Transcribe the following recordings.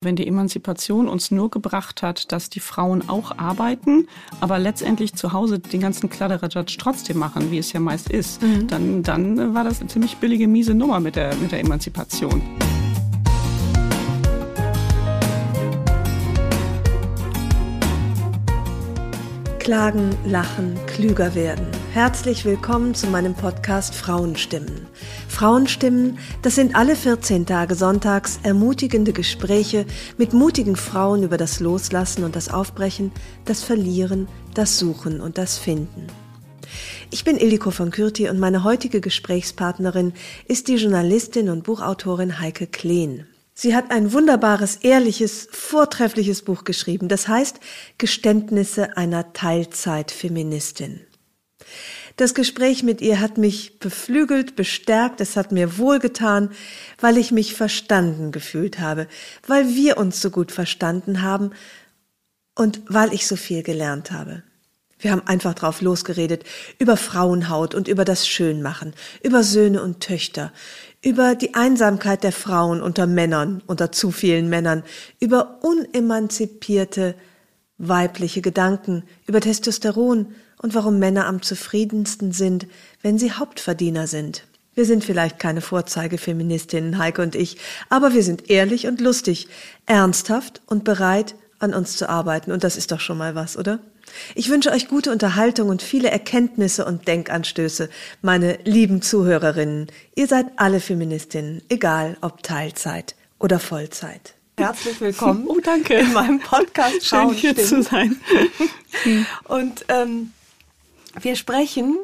Wenn die Emanzipation uns nur gebracht hat, dass die Frauen auch arbeiten, aber letztendlich zu Hause den ganzen Kladderadatsch trotzdem machen, wie es ja meist ist, mhm. dann, dann war das eine ziemlich billige, miese Nummer mit der, mit der Emanzipation. Klagen, lachen, klüger werden. Herzlich willkommen zu meinem Podcast Frauenstimmen. Frauenstimmen, das sind alle 14 Tage sonntags ermutigende Gespräche mit mutigen Frauen über das Loslassen und das Aufbrechen, das Verlieren, das Suchen und das Finden. Ich bin Ildiko von Kürti und meine heutige Gesprächspartnerin ist die Journalistin und Buchautorin Heike Kleen. Sie hat ein wunderbares, ehrliches, vortreffliches Buch geschrieben. Das heißt Geständnisse einer Teilzeitfeministin. Das Gespräch mit ihr hat mich beflügelt, bestärkt, es hat mir wohlgetan, weil ich mich verstanden gefühlt habe, weil wir uns so gut verstanden haben und weil ich so viel gelernt habe. Wir haben einfach drauf losgeredet, über Frauenhaut und über das Schönmachen, über Söhne und Töchter, über die Einsamkeit der Frauen unter Männern, unter zu vielen Männern, über unemanzipierte weibliche Gedanken, über Testosteron und warum Männer am zufriedensten sind, wenn sie Hauptverdiener sind. Wir sind vielleicht keine Vorzeigefeministinnen, Heike und ich, aber wir sind ehrlich und lustig, ernsthaft und bereit, an uns zu arbeiten. Und das ist doch schon mal was, oder? Ich wünsche euch gute Unterhaltung und viele Erkenntnisse und Denkanstöße, meine lieben Zuhörerinnen. Ihr seid alle Feministinnen, egal ob Teilzeit oder Vollzeit. Herzlich willkommen. Oh, danke. In meinem Podcast Schön hier zu sein. und ähm, wir sprechen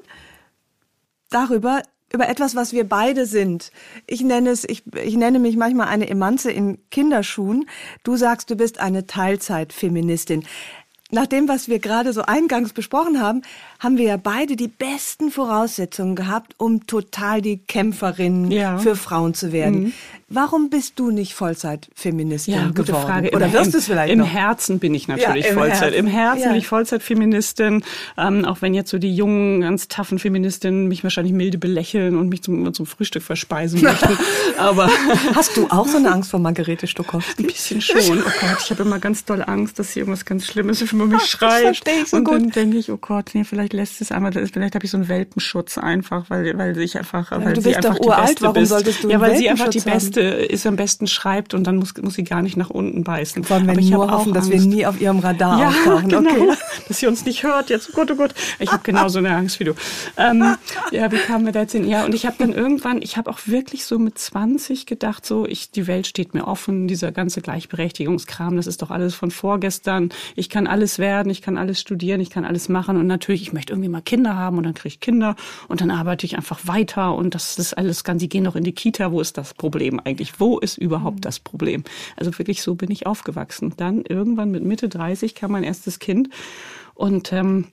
darüber, über etwas, was wir beide sind. Ich nenne es, ich, ich nenne mich manchmal eine Emanze in Kinderschuhen. Du sagst, du bist eine Teilzeitfeministin. Nach dem, was wir gerade so eingangs besprochen haben, haben wir ja beide die besten Voraussetzungen gehabt, um total die Kämpferin ja. für Frauen zu werden. Mhm. Warum bist du nicht Vollzeitfeministin ja, gute geworden? Frage. Oder wirst du es vielleicht Im noch? Herzen bin ich natürlich ja, im Vollzeit. Herzen. Im Herzen ja. bin ich Vollzeitfeministin. Ähm, auch wenn jetzt so die jungen, ganz taffen Feministinnen mich wahrscheinlich milde belächeln und mich zum, zum Frühstück verspeisen möchten. Aber hast du auch so eine Angst vor Margarete Stokowski? Ein bisschen schon. Oh Gott, ich habe immer ganz doll Angst, dass sie irgendwas ganz Schlimmes über mich schreit. Das verstehe ich so und gut. dann denke ich, oh Gott, nee, vielleicht lässt es einmal, vielleicht habe ich so einen Welpenschutz einfach, weil, weil ich einfach, ja, weil du bist einfach doch uralt, warum bist. solltest du Ja, weil sie einfach die haben? Beste ist, am besten schreibt und dann muss, muss sie gar nicht nach unten beißen. Wollen wir nur hoffen, dass wir nie auf ihrem Radar ja, auftauchen. Genau, okay. dass sie uns nicht hört jetzt. Oh Gott, oh Gott. Ich habe genauso eine Angst wie du. Ähm, ja, wie kamen wir da jetzt hin? Ja, und ich habe dann irgendwann, ich habe auch wirklich so mit 20 gedacht, so, ich, die Welt steht mir offen, dieser ganze Gleichberechtigungskram, das ist doch alles von vorgestern. Ich kann alles werden, ich kann alles studieren, ich kann alles machen und natürlich, ich möchte irgendwie mal Kinder haben und dann kriege ich Kinder und dann arbeite ich einfach weiter und das ist alles ganz, die gehen noch in die Kita, wo ist das Problem eigentlich? Wo ist überhaupt das Problem? Also wirklich so bin ich aufgewachsen. Dann irgendwann mit Mitte 30 kam mein erstes Kind und ähm,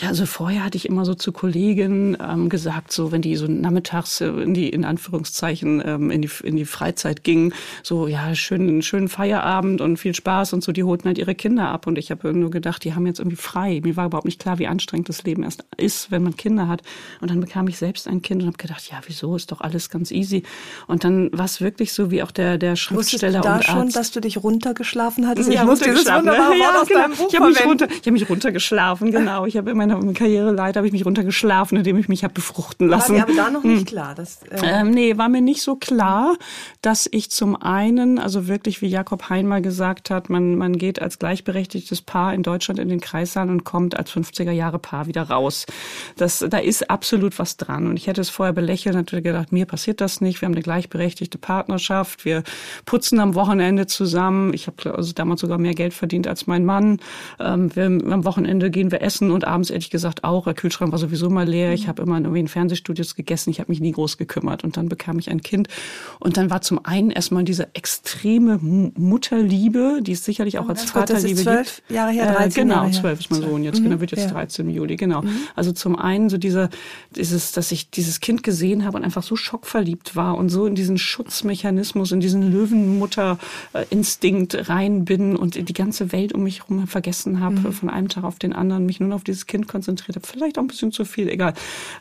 ja, also vorher hatte ich immer so zu Kollegen ähm, gesagt, so wenn die so nachmittags äh, in die in Anführungszeichen ähm, in die in die Freizeit gingen, so ja schönen schönen Feierabend und viel Spaß und so, die holten halt ihre Kinder ab und ich habe nur gedacht, die haben jetzt irgendwie frei. Mir war überhaupt nicht klar, wie anstrengend das Leben erst ist, wenn man Kinder hat. Und dann bekam ich selbst ein Kind und habe gedacht, ja, wieso ist doch alles ganz easy. Und dann war es wirklich so, wie auch der der Schriftsteller Wusstest du da und schon, Arzt. dass du dich runtergeschlafen hattest? Ja, ich muss dieses wunderbare ja, Wort aus genau. deinem Buch ich habe mich, runter, ich hab mich runtergeschlafen, genau. Ich habe in meiner Karriereleiter habe ich mich runtergeschlafen, indem ich mich habe befruchten lassen. War dir aber da noch nicht klar? Dass, äh ähm, nee, war mir nicht so klar, dass ich zum einen, also wirklich, wie Jakob Hein mal gesagt hat, man, man geht als gleichberechtigtes Paar in Deutschland in den Kreissaal und kommt als 50er-Jahre-Paar wieder raus. Das, da ist absolut was dran. Und ich hätte es vorher belächelt, natürlich gedacht, mir passiert das nicht. Wir haben eine gleichberechtigte Partnerschaft. Wir putzen am Wochenende zusammen. Ich habe also damals sogar mehr Geld verdient als mein Mann. Ähm, wir, am Wochenende gehen wir essen und abends ehrlich gesagt auch. Der Kühlschrank war sowieso mal leer. Ich habe immer in irgendwie in Fernsehstudios gegessen. Ich habe mich nie groß gekümmert. Und dann bekam ich ein Kind. Und dann war zum einen erstmal diese extreme Mutterliebe, die es sicherlich auch als Gott, Vaterliebe das ist zwölf gibt. Jahre her, 13 äh, Genau, Jahre zwölf ist mein Sohn jetzt. Mhm, Genau, wird jetzt ja. 13 im Juli, genau. Mhm. Also zum einen so dieser, dieses, dass ich dieses Kind gesehen habe und einfach so schockverliebt war und so in diesen Schutzmechanismus, in diesen Löwenmutter-Instinkt rein bin und die ganze Welt um mich herum vergessen habe, Mhm. von einem Tag auf den anderen, mich nur noch auf dieses Kind Kind konzentriert habe. Vielleicht auch ein bisschen zu viel, egal.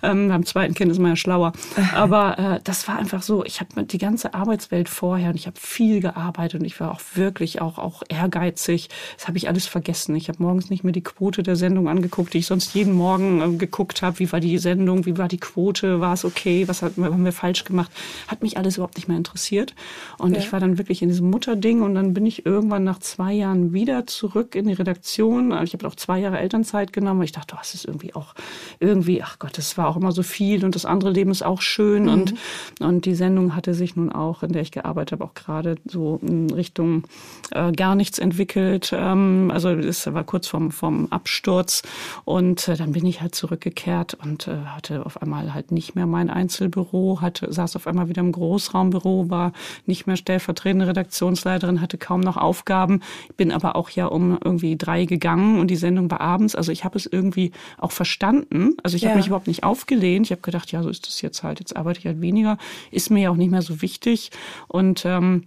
Ähm, beim zweiten Kind ist man ja schlauer. Aber äh, das war einfach so, ich habe die ganze Arbeitswelt vorher und ich habe viel gearbeitet und ich war auch wirklich auch, auch ehrgeizig. Das habe ich alles vergessen. Ich habe morgens nicht mehr die Quote der Sendung angeguckt, die ich sonst jeden Morgen äh, geguckt habe. Wie war die Sendung? Wie war die Quote? War es okay? Was hat, haben wir falsch gemacht? Hat mich alles überhaupt nicht mehr interessiert. Und ja. ich war dann wirklich in diesem Mutterding und dann bin ich irgendwann nach zwei Jahren wieder zurück in die Redaktion. Also ich habe auch zwei Jahre Elternzeit genommen, weil ich dachte, oh, das ist irgendwie auch irgendwie, ach Gott, das war auch immer so viel und das andere Leben ist auch schön. Mhm. Und, und die Sendung hatte sich nun auch, in der ich gearbeitet habe, auch gerade so in Richtung äh, gar nichts entwickelt. Ähm, also es war kurz vorm, vorm Absturz. Und äh, dann bin ich halt zurückgekehrt und äh, hatte auf einmal halt nicht mehr mein Einzelbüro, hatte, saß auf einmal wieder im Großraumbüro, war nicht mehr stellvertretende Redaktionsleiterin, hatte kaum noch Aufgaben, bin aber auch ja um irgendwie drei gegangen und die Sendung war abends. Also ich habe es irgendwie auch verstanden. Also ich ja. habe mich überhaupt nicht aufgelehnt. Ich habe gedacht, ja, so ist das jetzt halt. Jetzt arbeite ich halt weniger. Ist mir ja auch nicht mehr so wichtig. Und ähm,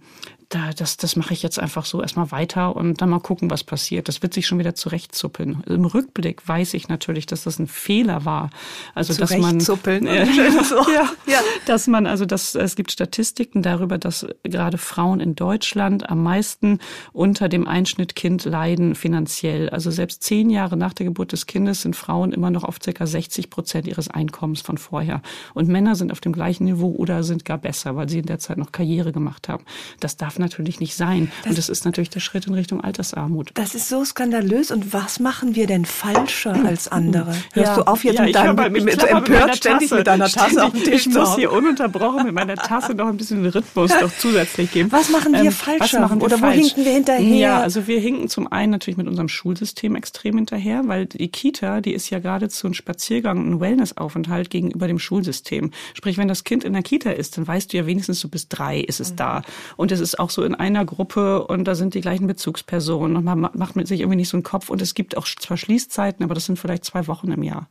da, das, das mache ich jetzt einfach so erstmal weiter und dann mal gucken, was passiert. Das wird sich schon wieder zurechtzuppeln. Im Rückblick weiß ich natürlich, dass das ein Fehler war. Also dass man äh, ja, ja. dass man also dass es gibt Statistiken darüber, dass gerade Frauen in Deutschland am meisten unter dem Einschnittkind leiden finanziell. Also selbst zehn Jahre nach der Geburt des Kindes sind Frauen immer noch auf circa 60 Prozent ihres Einkommens von vorher und Männer sind auf dem gleichen Niveau oder sind gar besser, weil sie in der Zeit noch Karriere gemacht haben. Das darf natürlich nicht sein. Das, und das ist natürlich der Schritt in Richtung Altersarmut. Das ist so skandalös. Und was machen wir denn falscher als andere? Hörst ja. du auf jetzt ja, mit deinem, mit, mit, empört mit ständig mit deiner Tasse ständig, auf dem Tisch Ich muss hier ununterbrochen mit meiner Tasse noch ein bisschen Rhythmus doch zusätzlich geben. Was machen wir ähm, falscher? Machen wir Oder falsch? wo hinken wir hinterher? Ja, also wir hinken zum einen natürlich mit unserem Schulsystem extrem hinterher, weil die Kita, die ist ja geradezu ein Spaziergang, ein Wellnessaufenthalt gegenüber dem Schulsystem. Sprich, wenn das Kind in der Kita ist, dann weißt du ja wenigstens, so bis drei ist es mhm. da. Und es ist auch so in einer Gruppe und da sind die gleichen Bezugspersonen und man macht mit sich irgendwie nicht so einen Kopf und es gibt auch zwar Schließzeiten, aber das sind vielleicht zwei Wochen im Jahr.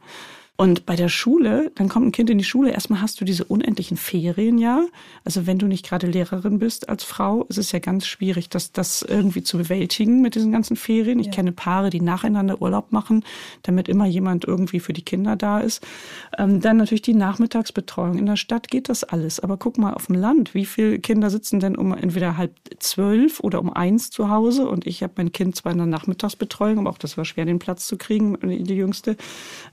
Und bei der Schule, dann kommt ein Kind in die Schule, erstmal hast du diese unendlichen Ferien ja. Also wenn du nicht gerade Lehrerin bist als Frau, ist es ja ganz schwierig, das, das irgendwie zu bewältigen mit diesen ganzen Ferien. Ich ja. kenne Paare, die nacheinander Urlaub machen, damit immer jemand irgendwie für die Kinder da ist. Ähm, dann natürlich die Nachmittagsbetreuung. In der Stadt geht das alles. Aber guck mal auf dem Land, wie viele Kinder sitzen denn um entweder halb zwölf oder um eins zu Hause? Und ich habe mein Kind zwar in der Nachmittagsbetreuung, aber auch das war schwer, den Platz zu kriegen, die Jüngste.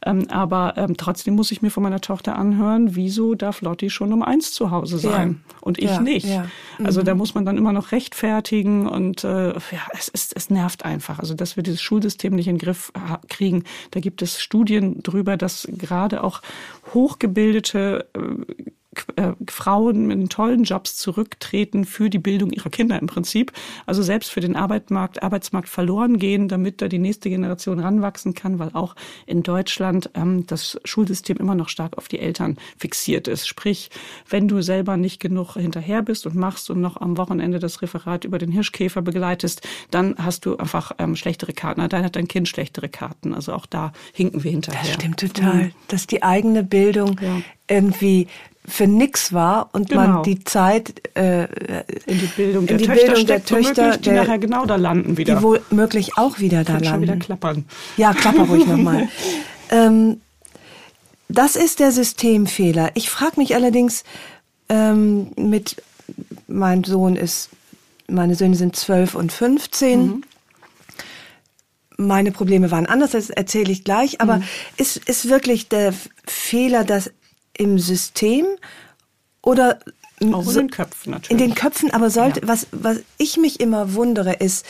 Ähm, aber ähm, trotzdem muss ich mir von meiner Tochter anhören, wieso darf Lotti schon um eins zu Hause sein ja. und ich ja, nicht. Ja. Mhm. Also da mhm. muss man dann immer noch rechtfertigen und äh, ja, es, es, es nervt einfach. Also dass wir dieses Schulsystem nicht in den Griff kriegen. Da gibt es Studien drüber, dass gerade auch hochgebildete äh, äh, Frauen mit tollen Jobs zurücktreten für die Bildung ihrer Kinder im Prinzip. Also selbst für den Arbeitsmarkt, Arbeitsmarkt verloren gehen, damit da die nächste Generation ranwachsen kann, weil auch in Deutschland ähm, das Schulsystem immer noch stark auf die Eltern fixiert ist. Sprich, wenn du selber nicht genug hinterher bist und machst und noch am Wochenende das Referat über den Hirschkäfer begleitest, dann hast du einfach ähm, schlechtere Karten. Dann hat dein Kind schlechtere Karten. Also auch da hinken wir hinterher. Das stimmt total. Mhm. Dass die eigene Bildung ja. irgendwie für nix war und genau. man die Zeit äh, in die Bildung der, die Töchter, Bildung der Töchter, die nachher genau da landen wieder. Die womöglich auch wieder da landen. Schon wieder klappern. Ja, klapper ruhig nochmal. ähm, das ist der Systemfehler. Ich frage mich allerdings ähm, mit, mein Sohn ist, meine Söhne sind zwölf und 15. Mhm. Meine Probleme waren anders, das erzähle ich gleich. Aber mhm. ist, ist wirklich der Fehler, dass im System oder auch in den Köpfen natürlich. In den Köpfen, aber sollte, ja. was, was ich mich immer wundere, ist,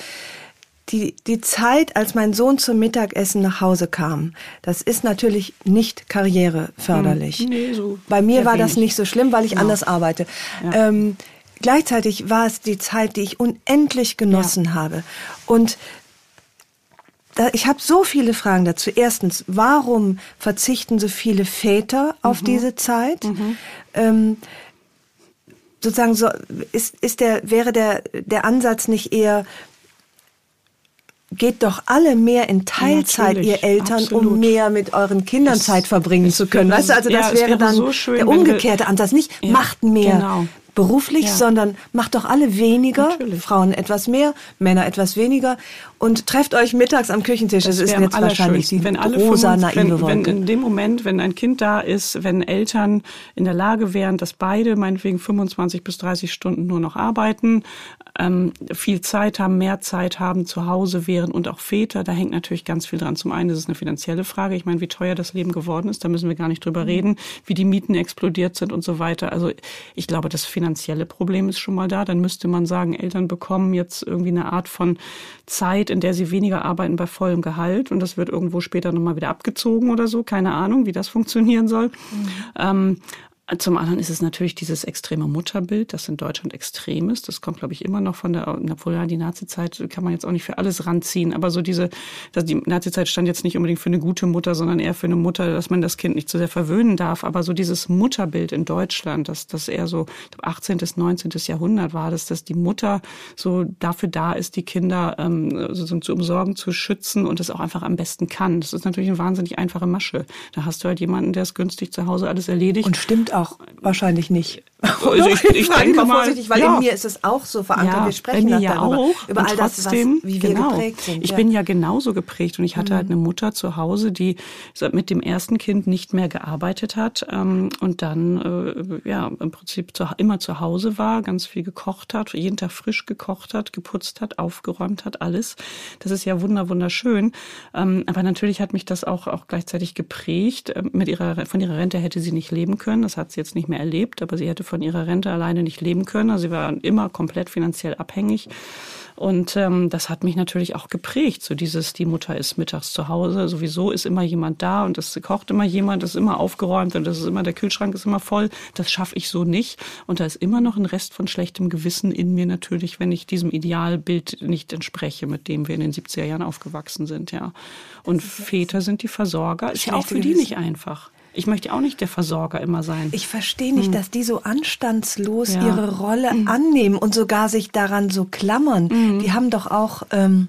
die, die Zeit, als mein Sohn zum Mittagessen nach Hause kam, das ist natürlich nicht karriereförderlich. Hm. Nee, so Bei mir war wenig. das nicht so schlimm, weil ich genau. anders arbeite. Ja. Ähm, gleichzeitig war es die Zeit, die ich unendlich genossen ja. habe. Und ich habe so viele Fragen dazu. Erstens, warum verzichten so viele Väter auf mhm. diese Zeit? Mhm. Ähm, sozusagen so ist, ist der wäre der der Ansatz nicht eher geht doch alle mehr in Teilzeit, ja, ihr Eltern, absolut. um mehr mit euren Kindern das, Zeit verbringen zu können. Weißt du, also das ja, wäre, wäre, dann so schön, der umgekehrte Ansatz. Nicht ja, macht mehr, genau beruflich, ja. sondern macht doch alle weniger, Natürlich. Frauen etwas mehr, Männer etwas weniger und trefft euch mittags am Küchentisch. Das, das ist jetzt wahrscheinlich die wenn alle rosa naive wenn, wenn in dem Moment, wenn ein Kind da ist, wenn Eltern in der Lage wären, dass beide meinetwegen 25 bis 30 Stunden nur noch arbeiten, ähm, viel Zeit haben, mehr Zeit haben, zu Hause wären und auch Väter, da hängt natürlich ganz viel dran. Zum einen ist es eine finanzielle Frage. Ich meine, wie teuer das Leben geworden ist, da müssen wir gar nicht drüber mhm. reden, wie die Mieten explodiert sind und so weiter. Also ich glaube, das finanzielle Problem ist schon mal da. Dann müsste man sagen, Eltern bekommen jetzt irgendwie eine Art von Zeit, in der sie weniger arbeiten bei vollem Gehalt und das wird irgendwo später nochmal wieder abgezogen oder so. Keine Ahnung, wie das funktionieren soll. Mhm. Ähm, zum anderen ist es natürlich dieses extreme Mutterbild, das in Deutschland extrem ist. Das kommt, glaube ich, immer noch von der, ja die Nazizeit kann man jetzt auch nicht für alles ranziehen. Aber so diese, dass die Nazizeit stand jetzt nicht unbedingt für eine gute Mutter, sondern eher für eine Mutter, dass man das Kind nicht zu sehr verwöhnen darf. Aber so dieses Mutterbild in Deutschland, dass das eher so 18. bis 19. Jahrhundert war, dass, dass die Mutter so dafür da ist, die Kinder ähm, so, so zu umsorgen, zu schützen und das auch einfach am besten kann. Das ist natürlich eine wahnsinnig einfache Masche. Da hast du halt jemanden, der es günstig zu Hause alles erledigt. Und stimmt auch wahrscheinlich nicht. Also ich, ich, ich denke mal vorsichtig, weil ja. in mir ist es auch so verankert. Ja, wir sprechen bei mir ja darüber, auch. über all das, was, wie wir genau. geprägt sind. Ich ja. bin ja genauso geprägt und ich hatte mhm. halt eine Mutter zu Hause, die mit dem ersten Kind nicht mehr gearbeitet hat ähm, und dann äh, ja im Prinzip zu, immer zu Hause war, ganz viel gekocht hat, jeden Tag frisch gekocht hat, geputzt hat, aufgeräumt hat, alles. Das ist ja wunder wunderschön. Ähm, aber natürlich hat mich das auch auch gleichzeitig geprägt. Ähm, mit ihrer von ihrer Rente hätte sie nicht leben können. Das hat sie jetzt nicht mehr erlebt, aber sie hätte von ihrer Rente alleine nicht leben können. Also sie war immer komplett finanziell abhängig. Und ähm, das hat mich natürlich auch geprägt. So dieses, die Mutter ist mittags zu Hause, sowieso ist immer jemand da und es kocht immer jemand, es ist immer aufgeräumt und das ist immer, der Kühlschrank ist immer voll. Das schaffe ich so nicht. Und da ist immer noch ein Rest von schlechtem Gewissen in mir natürlich, wenn ich diesem Idealbild nicht entspreche, mit dem wir in den 70er Jahren aufgewachsen sind, ja. Und Väter sind die Versorger. Ist ja auch für die nicht einfach. Ich möchte auch nicht der Versorger immer sein. Ich verstehe nicht, hm. dass die so anstandslos ja. ihre Rolle hm. annehmen und sogar sich daran so klammern. Hm. Die haben doch auch ähm,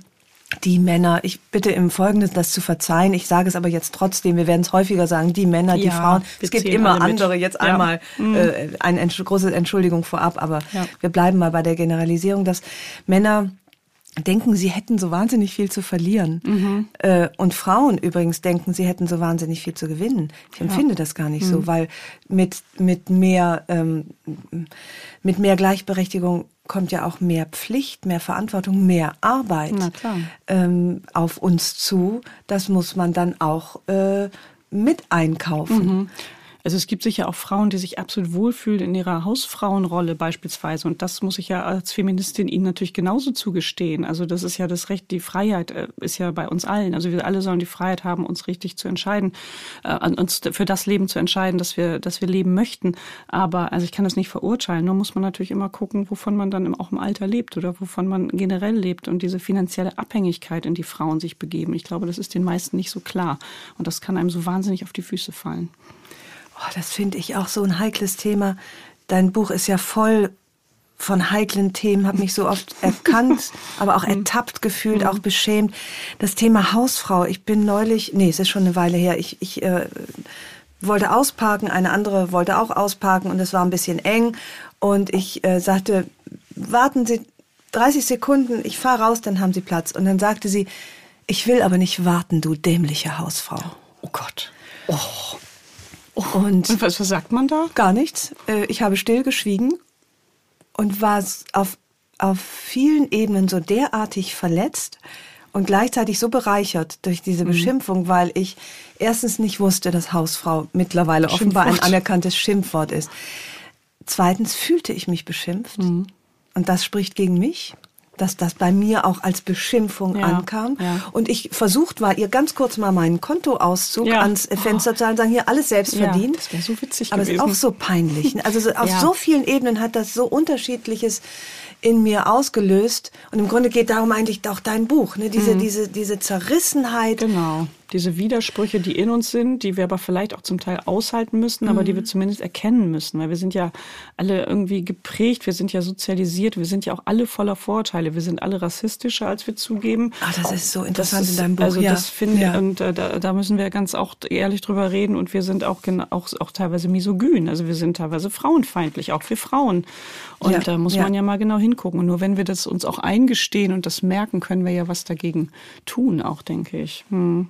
die Männer, ich bitte im Folgenden das zu verzeihen, ich sage es aber jetzt trotzdem, wir werden es häufiger sagen, die Männer, die ja, Frauen. Es gibt immer andere, jetzt ja. einmal mhm. äh, eine große Entschuldigung vorab, aber wir bleiben mal bei der Generalisierung, dass Männer denken, sie hätten so wahnsinnig viel zu verlieren. Mhm. Äh, und Frauen übrigens denken, sie hätten so wahnsinnig viel zu gewinnen. Ich empfinde ja. das gar nicht mhm. so, weil mit, mit mehr, ähm, mit mehr Gleichberechtigung kommt ja auch mehr Pflicht, mehr Verantwortung, mehr Arbeit ähm, auf uns zu. Das muss man dann auch äh, mit einkaufen. Mhm. Also es gibt sicher auch Frauen, die sich absolut wohlfühlen in ihrer Hausfrauenrolle beispielsweise. Und das muss ich ja als Feministin ihnen natürlich genauso zugestehen. Also das ist ja das Recht, die Freiheit äh, ist ja bei uns allen. Also wir alle sollen die Freiheit haben, uns richtig zu entscheiden, äh, uns für das Leben zu entscheiden, dass wir, dass wir leben möchten. Aber also ich kann das nicht verurteilen. Nur muss man natürlich immer gucken, wovon man dann auch im Alter lebt oder wovon man generell lebt und diese finanzielle Abhängigkeit, in die Frauen sich begeben. Ich glaube, das ist den meisten nicht so klar. Und das kann einem so wahnsinnig auf die Füße fallen. Oh, das finde ich auch so ein heikles Thema. Dein Buch ist ja voll von heiklen Themen, habe mich so oft erkannt, aber auch mhm. ertappt gefühlt, auch mhm. beschämt. Das Thema Hausfrau. Ich bin neulich, nee, es ist schon eine Weile her. Ich, ich äh, wollte ausparken, eine andere wollte auch ausparken und es war ein bisschen eng. Und ich äh, sagte, warten Sie 30 Sekunden, ich fahre raus, dann haben Sie Platz. Und dann sagte sie, ich will aber nicht warten, du dämliche Hausfrau. Oh Gott. Oh. Und, und was, was sagt man da? Gar nichts. Äh, ich habe still geschwiegen und war auf, auf vielen Ebenen so derartig verletzt und gleichzeitig so bereichert durch diese mhm. Beschimpfung, weil ich erstens nicht wusste, dass Hausfrau mittlerweile Schimpfwort. offenbar ein anerkanntes Schimpfwort ist. Zweitens fühlte ich mich beschimpft. Mhm. Und das spricht gegen mich dass das bei mir auch als Beschimpfung ja, ankam. Ja. Und ich versucht war, ihr ganz kurz mal meinen Kontoauszug ja. ans Fenster zu halten, sagen, hier alles selbst verdient. das wäre so witzig Aber gewesen. es ist auch so peinlich. Also so, auf so vielen Ebenen hat das so unterschiedliches in mir ausgelöst. Und im Grunde geht darum eigentlich auch dein Buch, ne? diese, mhm. diese, diese Zerrissenheit. Genau Diese Widersprüche, die in uns sind, die wir aber vielleicht auch zum Teil aushalten müssen, aber die wir zumindest erkennen müssen, weil wir sind ja alle irgendwie geprägt, wir sind ja sozialisiert, wir sind ja auch alle voller Vorurteile, wir sind alle rassistischer, als wir zugeben. Ah, das ist so interessant ist, in deinem Buch. Also ja. das finde ja. und äh, da, da müssen wir ganz auch ehrlich drüber reden und wir sind auch, auch, auch teilweise misogyn, also wir sind teilweise frauenfeindlich, auch für Frauen. Und Ja, da muss man ja mal genau hingucken. Und nur wenn wir das uns auch eingestehen und das merken, können wir ja was dagegen tun, auch denke ich. Hm.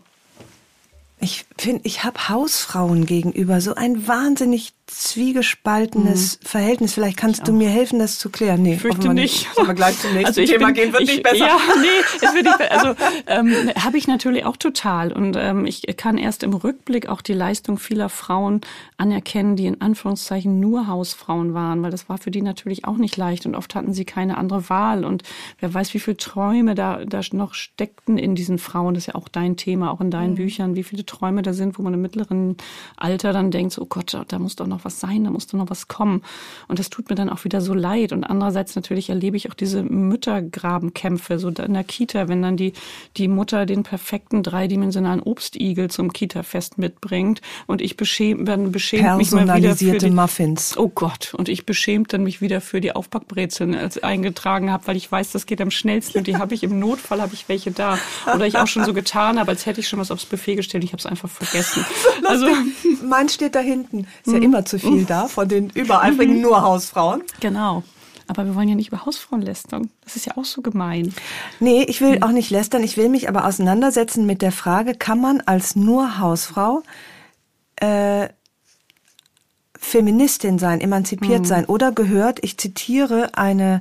Ich finde, ich habe Hausfrauen gegenüber so ein wahnsinnig zwiegespaltenes Verhältnis. Vielleicht kannst du mir helfen, das zu klären. Nee, Mhm. Fürchte nicht. Wir gleich zum nächsten Also ich Thema bin, gehen? Wird ich, nicht besser. Ja, nee, es wird nicht besser. Also ähm, habe ich natürlich auch total. Und ähm, ich kann erst im Rückblick auch die Leistung vieler Frauen anerkennen, die in Anführungszeichen nur Hausfrauen waren, weil das war für die natürlich auch nicht leicht und oft hatten sie keine andere Wahl. Und wer weiß, wie viele Träume da, da noch steckten in diesen Frauen. Das ist ja auch dein Thema, auch in Mhm. deinen Büchern, wie viele Träume da sind, wo man im mittleren Alter dann denkt, oh Gott, da muss doch noch was sein, da muss doch noch was kommen. Und das tut mir dann auch wieder so leid. Und andererseits natürlich erlebe ich auch diese Müttergrabenkämpfe, so in der Kita, wenn dann die, die Mutter den perfekten dreidimensionalen Obstigel zum Kita-Fest mitbringt und ich beschämt, dann beschämt mich mal wieder für die, Muffins. Oh Gott, und ich beschämt dann mich wieder für die Aufbackbrezeln als eingetragen habe, weil ich weiß, das geht am schnellsten und die habe ich im Notfall, habe ich welche da. Oder ich auch schon so getan habe, als hätte ich schon was aufs Buffet gestellt, ich habe es einfach vergessen. Also Meins steht da hinten. Ist Mhm. ja immer zu viel da von den übereifrigen nur Hausfrauen. genau. Aber wir wollen ja nicht über Hausfrauen lästern. Das ist ja auch so gemein. Nee, ich will auch nicht lästern. Ich will mich aber auseinandersetzen mit der Frage, kann man als nur Hausfrau äh, Feministin sein, emanzipiert sein? Oder gehört, ich zitiere eine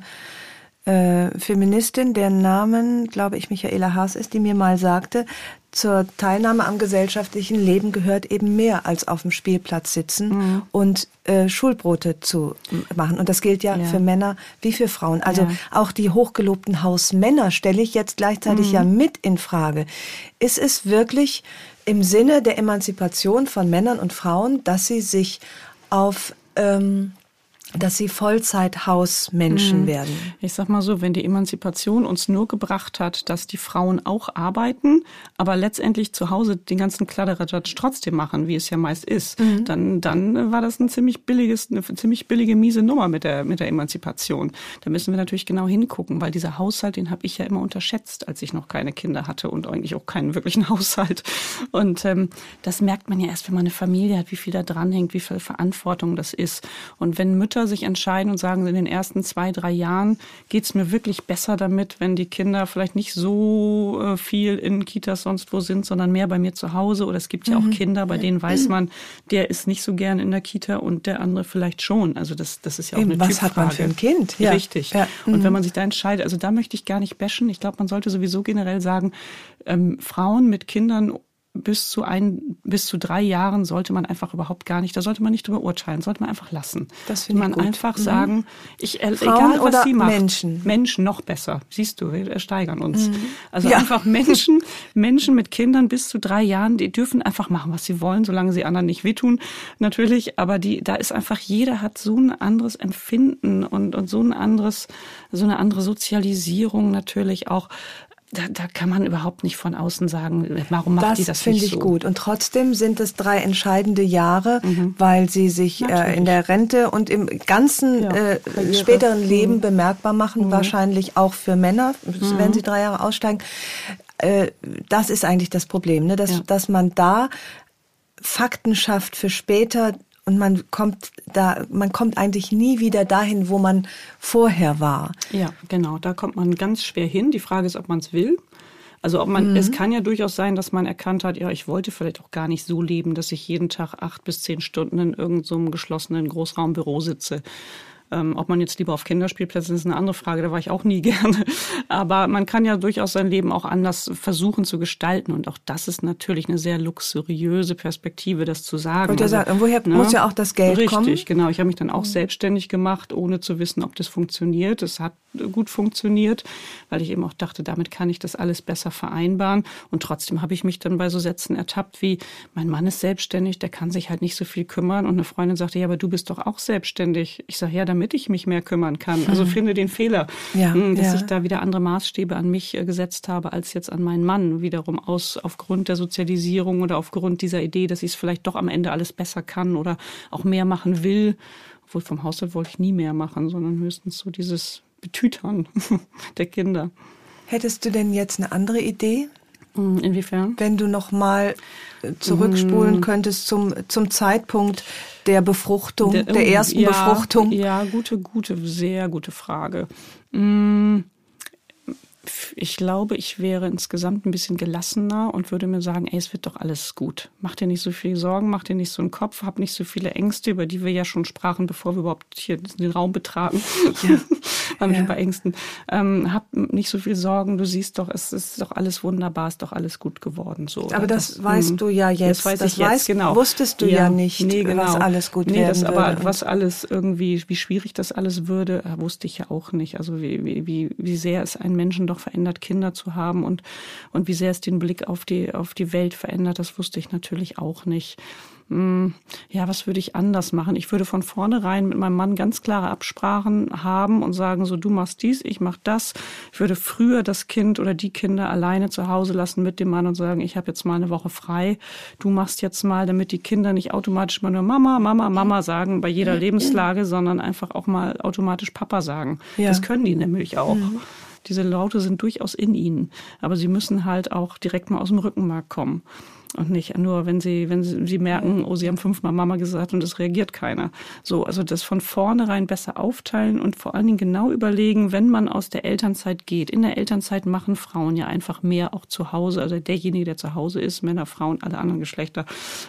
äh, Feministin, deren Namen, glaube ich, Michaela Haas ist, die mir mal sagte, zur Teilnahme am gesellschaftlichen Leben gehört eben mehr als auf dem Spielplatz sitzen und äh, Schulbrote zu machen. Und das gilt ja, Ja. für Männer wie für Frauen. Also Ja. auch die hochgelobten Hausmänner stelle ich jetzt gleichzeitig ja mit in Frage. Ist es wirklich im Sinne der Emanzipation von Männern und Frauen, dass sie sich auf ähm, dass sie Vollzeithausmenschen werden. Ich sag mal so, wenn die Emanzipation uns nur gebracht hat, dass die Frauen auch arbeiten, aber letztendlich zu Hause den ganzen Kladderadatsch trotzdem machen, wie es ja meist ist, dann, dann war das ein ziemlich billiges, eine ziemlich billige, miese Nummer mit der, mit der Emanzipation. Da müssen wir natürlich genau hingucken, weil dieser Haushalt, den habe ich ja immer unterschätzt, als ich noch keine Kinder hatte und eigentlich auch keinen wirklichen Haushalt. Und ähm, das merkt man ja erst, wenn man eine Familie hat, wie viel da dranhängt, wie viel Verantwortung das ist. Und wenn Mütter sich entscheiden und sagen, in den ersten zwei, drei Jahren geht's mir wirklich besser damit, wenn die Kinder vielleicht nicht so äh, viel in Kitas sonst wo sind, sondern mehr bei mir zu Hause. Oder es gibt ja Mhm. auch Kinder, bei denen weiß man, der ist nicht so gern in der Kita und der andere vielleicht schon. Also das, das ist ja auch Eben, eine was hat man Typfrage. für ein Kind? Ja. Richtig. Ja. Mhm. Und wenn man sich da entscheidet, also da möchte ich gar nicht bashen. Ich glaube, man sollte sowieso generell sagen, ähm, Frauen mit Kindern bis zu ein, bis zu drei Jahren sollte man einfach überhaupt gar nicht, da sollte man nicht drüber urteilen, sollte man einfach lassen. Das finde man gut. einfach Mhm. sagen, ich, äh, Frauen egal was oder sie macht. Menschen? Menschen noch besser. Siehst du, wir steigern uns. Also Ja. einfach Menschen, Menschen mit Kindern bis zu drei Jahren, die dürfen einfach machen, was sie wollen, solange sie anderen nicht wehtun, natürlich. Aber die, da ist einfach, jeder hat so ein anderes Empfinden und, und so ein anderes, so eine andere Sozialisierung natürlich auch. Da, da kann man überhaupt nicht von außen sagen, warum macht die Das das finde nicht ich gut. Und trotzdem sind es drei entscheidende Jahre, weil sie sich äh, in der Rente und im ganzen Ja, äh, späteren Leben bemerkbar machen, wahrscheinlich auch für Männer, wenn sie drei Jahre aussteigen. Äh, das ist eigentlich das Problem, ne? dass, Ja. dass man da Fakten schafft für später und man kommt da, man kommt eigentlich nie wieder dahin, wo man vorher war. Ja, genau. Da kommt man ganz schwer hin. Die Frage ist, ob man es will. Also ob man, es kann ja durchaus sein, dass man erkannt hat, ja, ich wollte vielleicht auch gar nicht so leben, dass ich jeden Tag acht bis zehn Stunden in irgendeinem so geschlossenen Großraumbüro sitze. Ähm, ob man jetzt lieber auf Kinderspielplätzen ist, ist eine andere Frage. Da war ich auch nie gerne. Aber man kann ja durchaus sein Leben auch anders versuchen zu gestalten. Und auch das ist natürlich eine sehr luxuriöse Perspektive, das zu sagen. Wollte ja sagen, und woher muss ja auch das Geld Richtig, kommen? Richtig, genau. Ich habe mich dann auch selbstständig gemacht, ohne zu wissen, ob das funktioniert. Es hat gut funktioniert, weil ich eben auch dachte, damit kann ich das alles besser vereinbaren. Und trotzdem habe ich mich dann bei so Sätzen ertappt wie, mein Mann ist selbstständig, der kann sich halt nicht so viel kümmern. Und eine Freundin sagte, ja, aber du bist doch auch selbstständig. Ich sage, ja, damit damit ich mich mehr kümmern kann. Also mhm. finde den Fehler, ja, hm, dass ja. ich da wieder andere Maßstäbe an mich äh, gesetzt habe als jetzt an meinen Mann. Wiederum aus aufgrund der Sozialisierung oder aufgrund dieser Idee, dass ich es vielleicht doch am Ende alles besser kann oder auch mehr machen will. Obwohl vom Haushalt wollte ich nie mehr machen, sondern höchstens so dieses Betütern der Kinder. Hättest du denn jetzt eine andere Idee? Hm, inwiefern? Wenn du noch mal äh, zurückspulen hm. könntest zum, zum Zeitpunkt der Befruchtung, der, der ersten ja, Befruchtung. Ja, gute, gute, sehr gute Frage. Hm ich glaube, ich wäre insgesamt ein bisschen gelassener und würde mir sagen, ey, es wird doch alles gut. Mach dir nicht so viel Sorgen, mach dir nicht so einen Kopf, hab nicht so viele Ängste, über die wir ja schon sprachen, bevor wir überhaupt hier den Raum betraten. Ja. Waren ja. bei Ängsten. Ähm, hab nicht so viel Sorgen, du siehst doch, es ist doch alles wunderbar, ist doch alles gut geworden. So. Aber das, das weißt hm. du ja jetzt. Das weiß das ich jetzt, genau. Wusstest du ja, ja nicht, nee, genau. was alles gut nee, das, aber was alles irgendwie, wie schwierig das alles würde, äh, wusste ich ja auch nicht. Also wie, wie, wie sehr es einen Menschen doch verändert, Kinder zu haben und, und wie sehr es den Blick auf die, auf die Welt verändert, das wusste ich natürlich auch nicht. Hm, ja, was würde ich anders machen? Ich würde von vornherein mit meinem Mann ganz klare Absprachen haben und sagen, so du machst dies, ich mach das. Ich würde früher das Kind oder die Kinder alleine zu Hause lassen mit dem Mann und sagen, ich habe jetzt mal eine Woche frei. Du machst jetzt mal, damit die Kinder nicht automatisch mal nur Mama, Mama, Mama sagen bei jeder Lebenslage, sondern einfach auch mal automatisch Papa sagen. Ja. Das können die nämlich auch. Mhm. Diese Laute sind durchaus in ihnen, aber sie müssen halt auch direkt mal aus dem Rückenmark kommen. Und nicht nur, wenn sie, wenn sie, sie merken, oh, sie haben fünfmal Mama gesagt und es reagiert keiner. So, also das von vornherein besser aufteilen und vor allen Dingen genau überlegen, wenn man aus der Elternzeit geht. In der Elternzeit machen Frauen ja einfach mehr auch zu Hause. Also derjenige, der zu Hause ist, Männer, Frauen, alle anderen Geschlechter,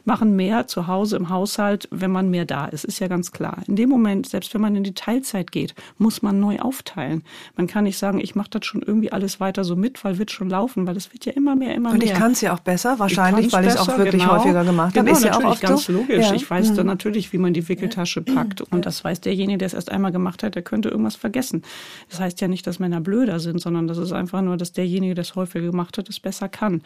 machen mehr zu Hause im Haushalt, wenn man mehr da ist. Ist ja ganz klar. In dem Moment, selbst wenn man in die Teilzeit geht, muss man neu aufteilen. Man kann nicht sagen, ich mache das schon irgendwie alles weiter so mit, weil wird schon laufen, weil es wird ja immer mehr, immer und mehr. Und ich kann es ja auch besser, wahrscheinlich weil ich es auch wirklich genau. häufiger gemacht genau, habe. Ist ja auch oft ganz so. logisch. Ja. Ich weiß mhm. dann natürlich, wie man die Wickeltasche packt. Und das weiß derjenige, der es erst einmal gemacht hat, der könnte irgendwas vergessen. Das heißt ja nicht, dass Männer blöder sind, sondern das ist einfach nur, dass derjenige, der es häufiger gemacht hat, es besser kann.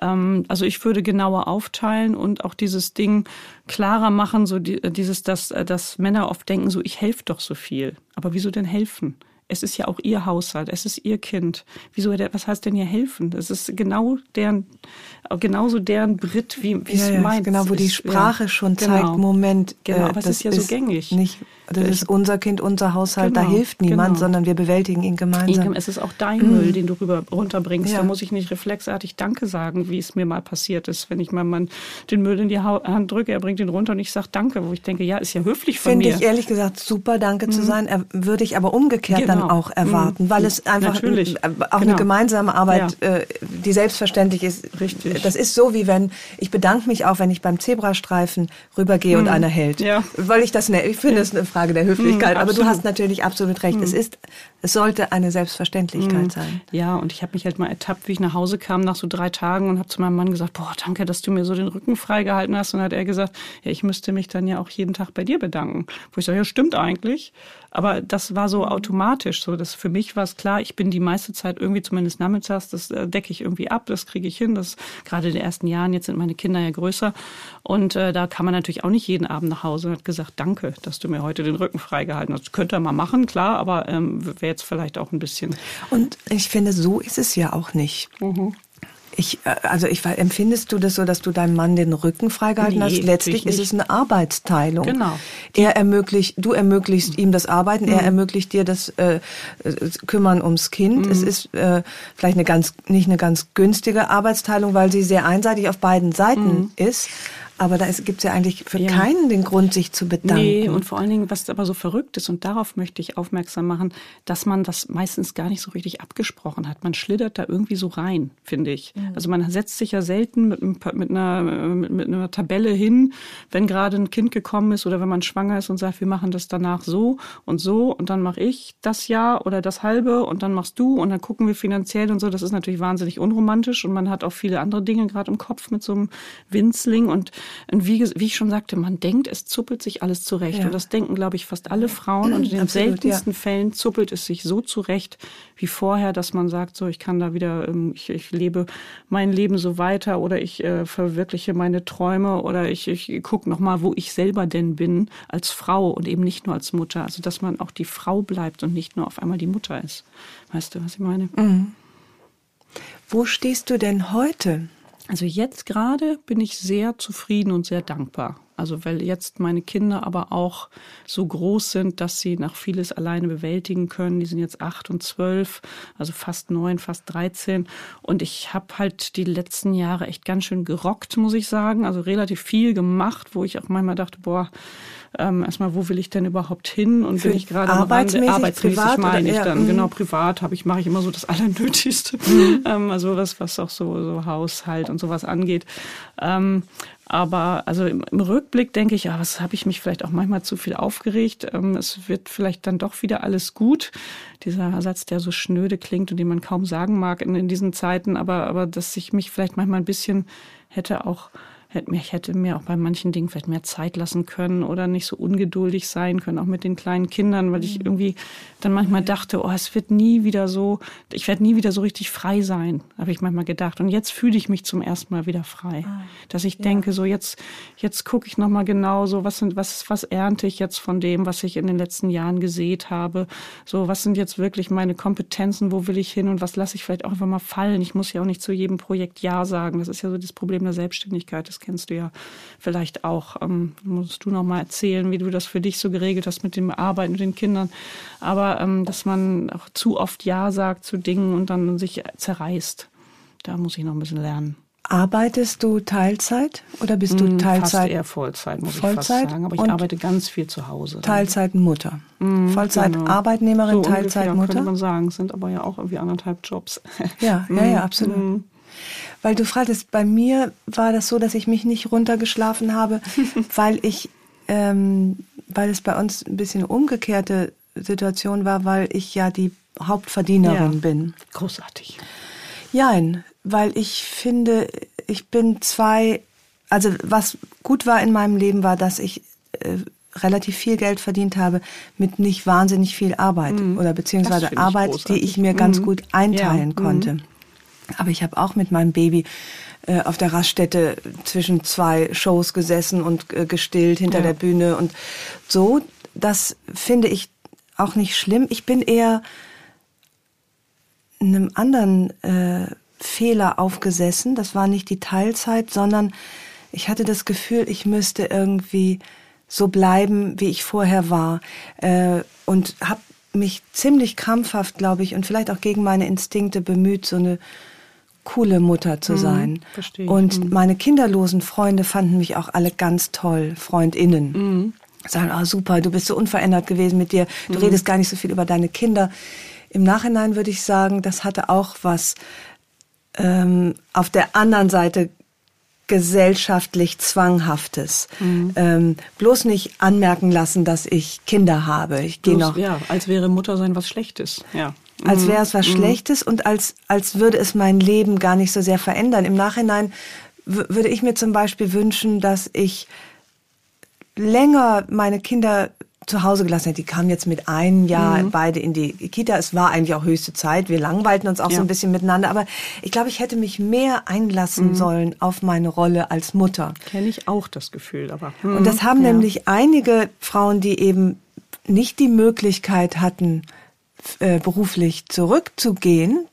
Ähm, also ich würde genauer aufteilen und auch dieses Ding klarer machen, so dieses, dass, dass Männer oft denken, so ich helfe doch so viel. Aber wieso denn helfen? Es ist ja auch ihr Haushalt, es ist ihr Kind. Wieso, was heißt denn ihr helfen? Das ist genau deren, genauso deren Brit, wie, wie ja, es ja, meint. Genau, wo die Sprache ja, schon zeigt, genau. Moment. Genau, aber äh, es ist ja so gängig. Nicht, das ist unser Kind, unser Haushalt, genau, da hilft niemand, genau. sondern wir bewältigen ihn gemeinsam. Es ist auch dein mhm. Müll, den du rüber runterbringst. Da muss ich nicht reflexartig Danke sagen, wie es mir mal passiert ist, wenn ich meinem Mann den Müll in die Hand drücke, er bringt ihn runter und ich sage Danke, wo ich denke, ja, ist ja höflich von Finde mir. Finde ich ehrlich gesagt super, Danke mhm. zu sein. Würde ich aber umgekehrt dann genau. auch erwarten, mhm. weil es einfach Natürlich. auch genau. eine gemeinsame Arbeit, ja. Äh, die selbstverständlich ist. Richtig. Das ist so, wie wenn, ich bedanke mich auch, wenn ich beim Zebrastreifen rübergehe und mhm. einer hält. Ja. Weil ich das, ne, ich finde, es ja. eine Frage der Höflichkeit. Mhm, aber du hast natürlich absolut recht. Es ist, es sollte eine Selbstverständlichkeit sein. Ja, und ich habe mich halt mal ertappt, wie ich nach Hause kam nach so drei Tagen und habe zu meinem Mann gesagt, boah, danke, dass du mir so den Rücken freigehalten hast. Und dann hat er gesagt, ja, ich müsste mich dann ja auch jeden Tag bei dir bedanken. Wo ich sage, ja, stimmt eigentlich. Aber das war so automatisch. So, dass für mich war es klar, ich bin die meiste Zeit irgendwie zumindest nachmittags, das äh, decke ich irgendwie ab, das kriege ich hin. Das gerade in den ersten Jahren, jetzt sind meine Kinder ja größer. Und äh, da kann man natürlich auch nicht jeden Abend nach Hause und hat gesagt, danke, dass du mir heute den Rücken freigehalten hast. Könnte er mal machen, klar, aber ähm, wäre jetzt vielleicht auch ein bisschen. Und ich finde, so ist es ja auch nicht. Mhm. Ich, äh, also ich empfindest du das so, dass du deinem Mann den Rücken freigehalten nee, hast? Letztlich ist es eine Arbeitsteilung. Genau. Er ermöglicht, du ermöglichst ihm das Arbeiten, mhm. er ermöglicht dir das äh, Kümmern ums Kind. Mhm. Es ist äh, vielleicht eine ganz nicht eine ganz günstige Arbeitsteilung, weil sie sehr einseitig auf beiden Seiten mhm. ist. Aber da gibt es ja eigentlich für ja. keinen den Grund, sich zu bedanken. Nee, und vor allen Dingen, was aber so verrückt ist, und darauf möchte ich aufmerksam machen, dass man das meistens gar nicht so richtig abgesprochen hat. Man schlittert da irgendwie so rein, finde ich. Mhm. Also man setzt sich ja selten mit, mit, einer, mit, mit einer Tabelle hin, wenn gerade ein Kind gekommen ist oder wenn man schwanger ist und sagt, wir machen das danach so und so und dann mache ich das Jahr oder das halbe und dann machst du und dann gucken wir finanziell und so. Das ist natürlich wahnsinnig unromantisch und man hat auch viele andere Dinge gerade im Kopf mit so einem Winzling und und wie, wie ich schon sagte, man denkt, es zuppelt sich alles zurecht. Ja. Und das denken, glaube ich, fast alle Frauen. Und in den Absolut, seltensten ja. Fällen zuppelt es sich so zurecht wie vorher, dass man sagt, so, ich kann da wieder, ähm, ich, ich lebe mein Leben so weiter oder ich äh, verwirkliche meine Träume oder ich, ich gucke nochmal, wo ich selber denn bin als Frau und eben nicht nur als Mutter. Also, dass man auch die Frau bleibt und nicht nur auf einmal die Mutter ist. Weißt du, was ich meine? Mhm. Wo stehst du denn heute? Also jetzt gerade bin ich sehr zufrieden und sehr dankbar. Also weil jetzt meine Kinder aber auch so groß sind, dass sie nach vieles alleine bewältigen können. Die sind jetzt acht und zwölf, also fast neun, fast dreizehn. Und ich habe halt die letzten Jahre echt ganz schön gerockt, muss ich sagen. Also relativ viel gemacht, wo ich auch manchmal dachte, boah, ähm, erstmal, wo will ich denn überhaupt hin und Für bin ich gerade arbeitsmäßig, arbeitsmäßig privat meine ich dann. Genau, mhm. privat habe ich, mache ich immer so das Allernötigste. Mhm. ähm, also was, was auch so, so Haushalt und sowas angeht. Ähm, aber also im, im Rückblick denke ich, ja, was habe ich mich vielleicht auch manchmal zu viel aufgeregt. Ähm, es wird vielleicht dann doch wieder alles gut. Dieser Satz, der so schnöde klingt und den man kaum sagen mag in, in diesen Zeiten, aber, aber dass ich mich vielleicht manchmal ein bisschen hätte auch ich hätte mir auch bei manchen Dingen vielleicht mehr Zeit lassen können oder nicht so ungeduldig sein können, auch mit den kleinen Kindern, weil ich mhm. irgendwie dann manchmal dachte, oh, es wird nie wieder so, ich werde nie wieder so richtig frei sein, habe ich manchmal gedacht. Und jetzt fühle ich mich zum ersten Mal wieder frei. Ah, dass ich ja. denke, so jetzt, jetzt gucke ich nochmal genau so, was sind, was, was ernte ich jetzt von dem, was ich in den letzten Jahren gesät habe? So, was sind jetzt wirklich meine Kompetenzen, wo will ich hin und was lasse ich vielleicht auch einfach mal fallen? Ich muss ja auch nicht zu jedem Projekt Ja sagen. Das ist ja so das Problem der Selbstständigkeit. Das kennst du ja vielleicht auch. Ähm, musst du noch mal erzählen, wie du das für dich so geregelt hast mit dem Arbeiten mit den Kindern. Aber ähm, dass man auch zu oft Ja sagt zu Dingen und dann sich zerreißt, da muss ich noch ein bisschen lernen. Arbeitest du Teilzeit oder bist du Teilzeit? Mm, fast eher Vollzeit, muss Vollzeit ich fast sagen. Aber ich arbeite ganz viel zu Hause. Teilzeitmutter. Mm, Vollzeit genau. Arbeitnehmerin, so Teilzeitmutter. Ungefähr, könnte man sagen. Sind aber ja auch irgendwie anderthalb Jobs. Ja, ja, ja, absolut. Mm. Weil du fragtest, bei mir war das so, dass ich mich nicht runtergeschlafen habe, weil ich, ähm, weil es bei uns ein bisschen umgekehrte Situation war, weil ich ja die Hauptverdienerin ja. bin. Großartig. Nein, weil ich finde, ich bin zwei, also was gut war in meinem Leben war, dass ich äh, relativ viel Geld verdient habe mit nicht wahnsinnig viel Arbeit mhm. oder beziehungsweise Arbeit, die ich mir ganz mhm. gut einteilen ja. konnte. Mhm. Aber ich habe auch mit meinem Baby äh, auf der Raststätte zwischen zwei Shows gesessen und äh, gestillt hinter ja. der Bühne und so. Das finde ich auch nicht schlimm. Ich bin eher einem anderen äh, Fehler aufgesessen. Das war nicht die Teilzeit, sondern ich hatte das Gefühl, ich müsste irgendwie so bleiben, wie ich vorher war. Äh, und habe mich ziemlich krampfhaft, glaube ich, und vielleicht auch gegen meine Instinkte bemüht, so eine coole Mutter zu mhm, sein. Verstehe. Und mhm. meine kinderlosen Freunde fanden mich auch alle ganz toll, Freundinnen. Mhm. Sagen, oh, super, du bist so unverändert gewesen mit dir, du mhm. redest gar nicht so viel über deine Kinder. Im Nachhinein würde ich sagen, das hatte auch was ähm, auf der anderen Seite gesellschaftlich Zwanghaftes. Mhm. Ähm, bloß nicht anmerken lassen, dass ich Kinder habe. Ich gehe noch. Ja, als wäre Mutter sein was Schlechtes. Ja als wäre es was mhm. Schlechtes und als, als würde es mein Leben gar nicht so sehr verändern. Im Nachhinein würde ich mir zum Beispiel wünschen, dass ich länger meine Kinder zu Hause gelassen hätte. Die kamen jetzt mit einem Jahr mhm. beide in die Kita. Es war eigentlich auch höchste Zeit. Wir langweilten uns auch ja. so ein bisschen miteinander. Aber ich glaube, ich hätte mich mehr einlassen mhm. sollen auf meine Rolle als Mutter. Kenne ich auch das Gefühl. Aber mhm. Und das haben ja. nämlich einige Frauen, die eben nicht die Möglichkeit hatten, äh, beruflich zurückzugehen,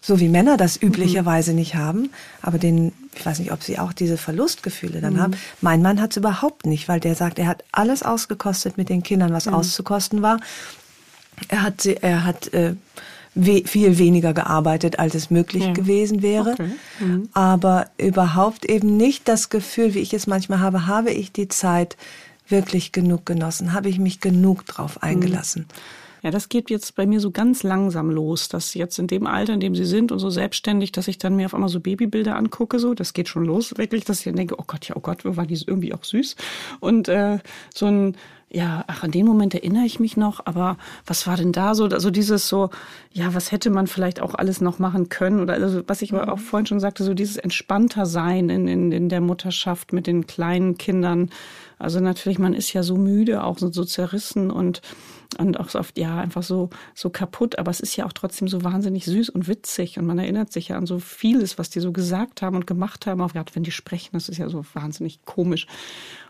so wie Männer das mhm. üblicherweise mhm. nicht haben, aber den, ich weiß nicht, ob sie auch diese Verlustgefühle dann mhm. haben. Mein Mann hat es überhaupt nicht, weil der sagt, er hat alles ausgekostet mit den Kindern, was mhm. auszukosten war. Er hat er hat äh, we viel weniger gearbeitet, als es möglich ja. gewesen wäre, okay. mhm. aber überhaupt eben nicht das Gefühl, wie ich es manchmal habe, habe ich die Zeit wirklich genug genossen, habe ich mich genug drauf mhm. eingelassen. Mhm. Ja, das geht jetzt bei mir so ganz langsam los, dass jetzt in dem Alter, in dem sie sind und so selbstständig, dass ich dann mir auf einmal so Babybilder angucke, so, das geht schon los, wirklich, dass ich dann denke, oh Gott, ja, oh Gott, war die irgendwie auch süß. Und äh, so ein ja, ach, an den Moment erinnere ich mich noch, aber was war denn da so? Also dieses so, ja, was hätte man vielleicht auch alles noch machen können? Oder also, was ich mhm. auch vorhin schon sagte, so dieses entspannter Sein in, in, in der Mutterschaft mit den kleinen Kindern. Also natürlich, man ist ja so müde, auch so, so zerrissen und und auch so oft, ja, einfach so, so kaputt. Aber es ist ja auch trotzdem so wahnsinnig süß und witzig. Und man erinnert sich ja an so vieles, was die so gesagt haben und gemacht haben. Auch gerade wenn die sprechen, das ist ja so wahnsinnig komisch.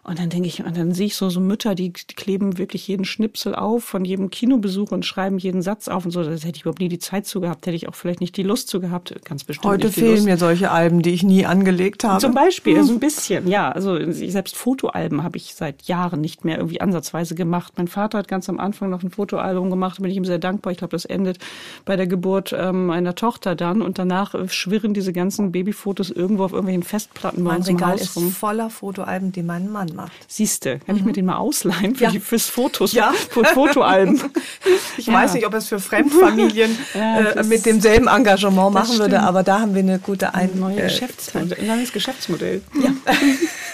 Und dann denke ich, und dann sehe ich so, so Mütter, die, die kleben wirklich jeden Schnipsel auf von jedem Kinobesuch und schreiben jeden Satz auf und so. Das hätte ich überhaupt nie die Zeit zu gehabt, hätte ich auch vielleicht nicht die Lust zu gehabt, ganz bestimmt. Heute fehlen Lust. mir solche Alben, die ich nie angelegt habe. Zum Beispiel, hm. also ein bisschen, ja. Also selbst Fotoalben habe ich seit Jahren nicht mehr irgendwie ansatzweise gemacht. Mein Vater hat ganz am Anfang noch ein Fotoalbum gemacht, da bin ich ihm sehr dankbar. Ich glaube, das endet bei der Geburt ähm, einer Tochter dann und danach schwirren diese ganzen Babyfotos irgendwo auf irgendwelchen Festplatten bei mein uns Regal ist rum. voller Fotoalben, die mein Mann macht. Siehste, kann mhm. ich mir den mal ausleihen für ja. die, fürs Fotos, ja. für Fotoalben? ich ja. weiß nicht, ob es für Fremdfamilien äh, mit demselben Engagement machen stimmt. würde, aber da haben wir eine gute Ein ein neues äh, Geschäftsmodell. Ein neues Geschäftsmodell. Ja.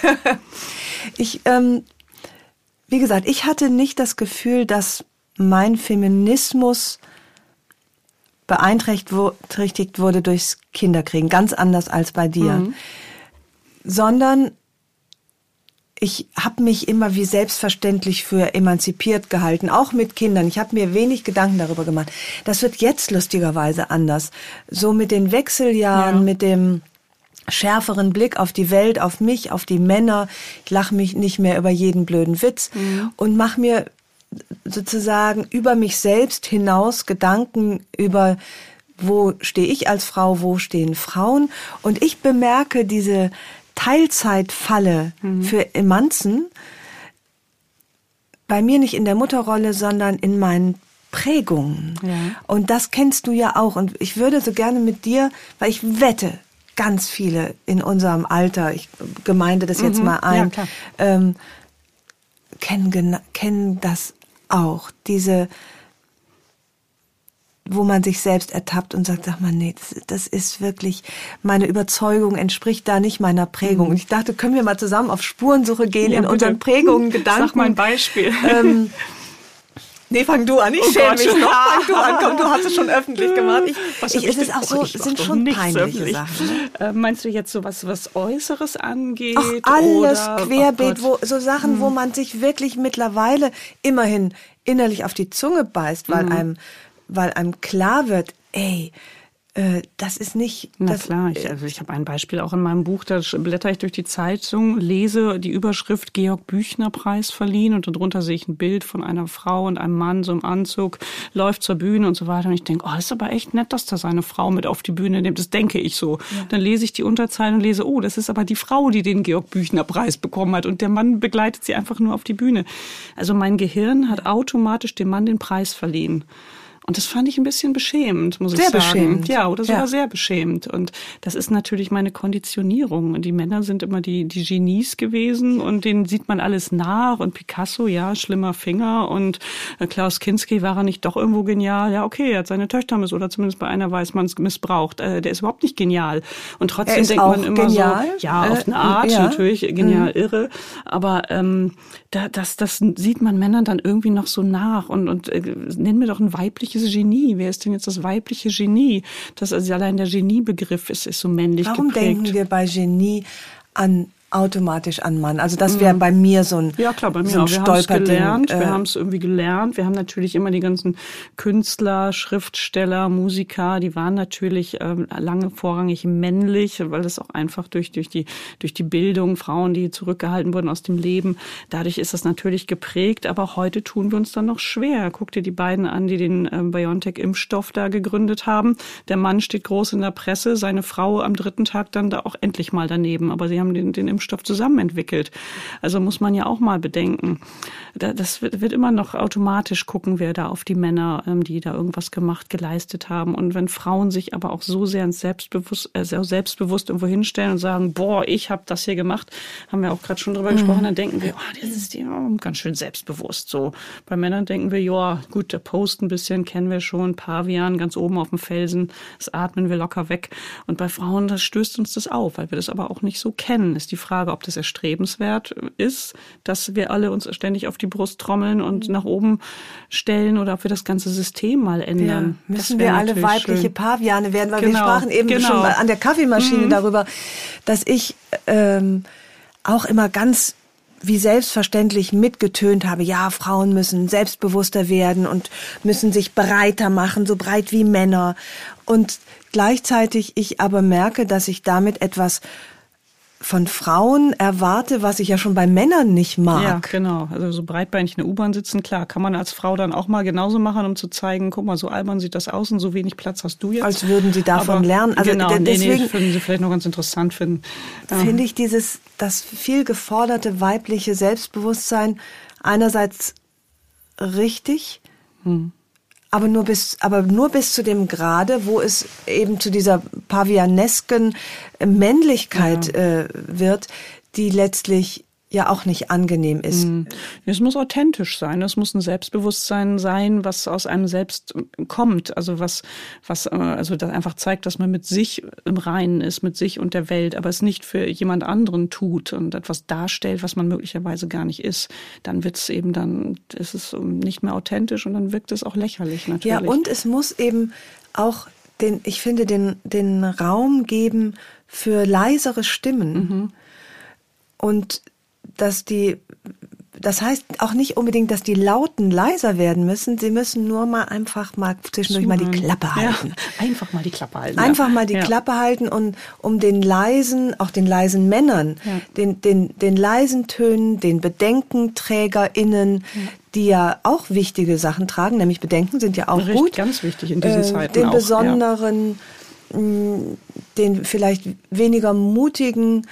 ich, ähm, wie gesagt, ich hatte nicht das Gefühl, dass mein Feminismus beeinträchtigt wurde durchs Kinderkriegen, ganz anders als bei dir, mhm. sondern ich habe mich immer wie selbstverständlich für emanzipiert gehalten, auch mit Kindern. Ich habe mir wenig Gedanken darüber gemacht. Das wird jetzt lustigerweise anders. So mit den Wechseljahren, ja. mit dem schärferen Blick auf die Welt, auf mich, auf die Männer. Ich lache mich nicht mehr über jeden blöden Witz mhm. und mache mir sozusagen über mich selbst hinaus Gedanken über wo stehe ich als Frau, wo stehen Frauen und ich bemerke diese Teilzeitfalle mhm. für Emanzen bei mir nicht in der Mutterrolle, sondern in meinen Prägungen. Ja. Und das kennst du ja auch. Und ich würde so gerne mit dir, weil ich wette, ganz viele in unserem Alter, ich gemeinde das jetzt mhm. mal ein, ja, ähm, kennen, kennen das auch. Diese wo man sich selbst ertappt und sagt, sag mal, nee, das, das ist wirklich, meine Überzeugung entspricht da nicht meiner Prägung. Mhm. Und ich dachte, können wir mal zusammen auf Spurensuche gehen ja, in bitte. unseren Prägungen, Gedanken. Sag mal ein Beispiel. Ähm, Nee, fang du an. Ich oh schäme mich noch. Fang du an. Komm, du hast es schon öffentlich gemacht. Ich, ich, ich, es ist auch so, es sind schon peinliche öffentlich. Sachen. Ne? Äh, meinst du jetzt so was, was Äußeres angeht? Ach, alles oder, querbeet, oh wo, so Sachen, hm. wo man sich wirklich mittlerweile immerhin innerlich auf die Zunge beißt, weil hm. einem weil einem klar wird, ey, äh, das ist nicht. Na das, klar, ich, also ich habe ein Beispiel auch in meinem Buch, da blätter ich durch die Zeitung, lese die Überschrift Georg Büchner Preis verliehen und darunter sehe ich ein Bild von einer Frau und einem Mann so im Anzug, läuft zur Bühne und so weiter. Und ich denke, oh, ist aber echt nett, dass da seine Frau mit auf die Bühne nimmt. Das denke ich so. Ja. Dann lese ich die Unterzeilen und lese, oh, das ist aber die Frau, die den Georg Büchner Preis bekommen hat und der Mann begleitet sie einfach nur auf die Bühne. Also mein Gehirn hat automatisch dem Mann den Preis verliehen. Und das fand ich ein bisschen beschämend, muss sehr ich sagen. Sehr beschämend. Ja, oder sogar ja. sehr beschämend. Und das ist natürlich meine Konditionierung. Und die Männer sind immer die, die Genies gewesen und denen sieht man alles nach. Und Picasso, ja, schlimmer Finger. Und äh, Klaus Kinski war er nicht doch irgendwo genial. Ja, okay, er hat seine Töchter miss oder zumindest bei einer weiß man es missbraucht. Äh, der ist überhaupt nicht genial. Und trotzdem denkt man immer genial? so, ja, auf eine Art ja. natürlich, genial, mhm. irre. Aber ähm, da, das, das sieht man Männern dann irgendwie noch so nach. Und, und äh, nenn mir doch ein weibliches weibliches Genie? Wer ist denn jetzt das weibliche Genie? Das also allein der Geniebegriff ist, ist so männlich Warum geprägt. denken wir bei Genie an automatisch an Mann. Also das wäre mhm. bei mir so ein Ja klar, bei mir so auch. Wir haben es gelernt, äh, wir haben es irgendwie gelernt. Wir haben natürlich immer die ganzen Künstler, Schriftsteller, Musiker, die waren natürlich ähm, lange vorrangig männlich, weil das auch einfach durch, durch, die, durch die Bildung, Frauen, die zurückgehalten wurden aus dem Leben, dadurch ist das natürlich geprägt. Aber heute tun wir uns dann noch schwer. Guck dir die beiden an, die den äh, BioNTech-Impfstoff da gegründet haben. Der Mann steht groß in der Presse, seine Frau am dritten Tag dann da auch endlich mal daneben. Aber sie haben den, den Impfstoff Impfstoff zusammen entwickelt. Also muss man ja auch mal bedenken. Das wird immer noch automatisch gucken, wer da auf die Männer, ähm, die da irgendwas gemacht, geleistet haben. Und wenn Frauen sich aber auch so sehr ins Selbstbewusst, äh, selbstbewusst irgendwo hinstellen und sagen, boah, ich habe das hier gemacht, haben wir auch gerade schon drüber mhm. gesprochen, dann denken wir, oh, das ist ja ganz schön selbstbewusst. So bei Männern denken wir, ja, gut, der Post ein bisschen kennen wir schon, Pavian ganz oben auf dem Felsen, das atmen wir locker weg. Und bei Frauen, das stößt uns das auf, weil wir das aber auch nicht so kennen. Ist die Frage Frage, ob das erstrebenswert ist, dass wir alle uns ständig auf die Brust trommeln und nach oben stellen oder ob wir das ganze System mal ändern. Ja, müssen wir alle weibliche schön. Paviane werden, weil genau, wir sprachen eben genau. schon an der Kaffeemaschine mhm. darüber, dass ich ähm, auch immer ganz wie selbstverständlich mitgetönt habe, ja, Frauen müssen selbstbewusster werden und müssen sich breiter machen, so breit wie Männer. Und gleichzeitig ich aber merke, dass ich damit etwas von Frauen erwarte, was ich ja schon bei Männern nicht mag. Ja, genau. Also so breitbeinig in der U-Bahn sitzen, klar, kann man als Frau dann auch mal genauso machen, um zu zeigen, guck mal, so albern sieht das aus und so wenig Platz hast du jetzt. Als würden sie davon Aber lernen. Also genau, deswegen nee, würden sie vielleicht noch ganz interessant finden. Finde ich dieses, das viel geforderte weibliche Selbstbewusstsein einerseits richtig, hm aber nur bis, aber nur bis zu dem Grade, wo es eben zu dieser pavianesken Männlichkeit ja. äh, wird, die letztlich ja auch nicht angenehm ist. Mhm. Es muss authentisch sein. Es muss ein Selbstbewusstsein sein, was aus einem selbst kommt. Also was, was, äh, also das einfach zeigt, dass man mit sich im Reinen ist, mit sich und der Welt, aber es nicht für jemand anderen tut und etwas darstellt, was man möglicherweise gar nicht ist. Dann wird es eben dann, ist es nicht mehr authentisch und dann wirkt es auch lächerlich natürlich. Ja, und es muss eben auch den, ich finde, den, den Raum geben für leisere Stimmen. Mhm. Und dass die, das heißt auch nicht unbedingt, dass die Lauten leiser werden müssen. Sie müssen nur mal einfach mal zwischendurch mal die Klappe halten. Ja, einfach mal die Klappe halten. Einfach ja. mal die ja. Klappe halten und um den leisen, auch den leisen Männern, den, den, den leisen Tönen, den BedenkenträgerInnen, die ja auch wichtige Sachen tragen, nämlich Bedenken sind ja auch Richtig, gut. Ganz wichtig in diesen äh, Zeiten. Den auch, besonderen, den vielleicht weniger mutigen,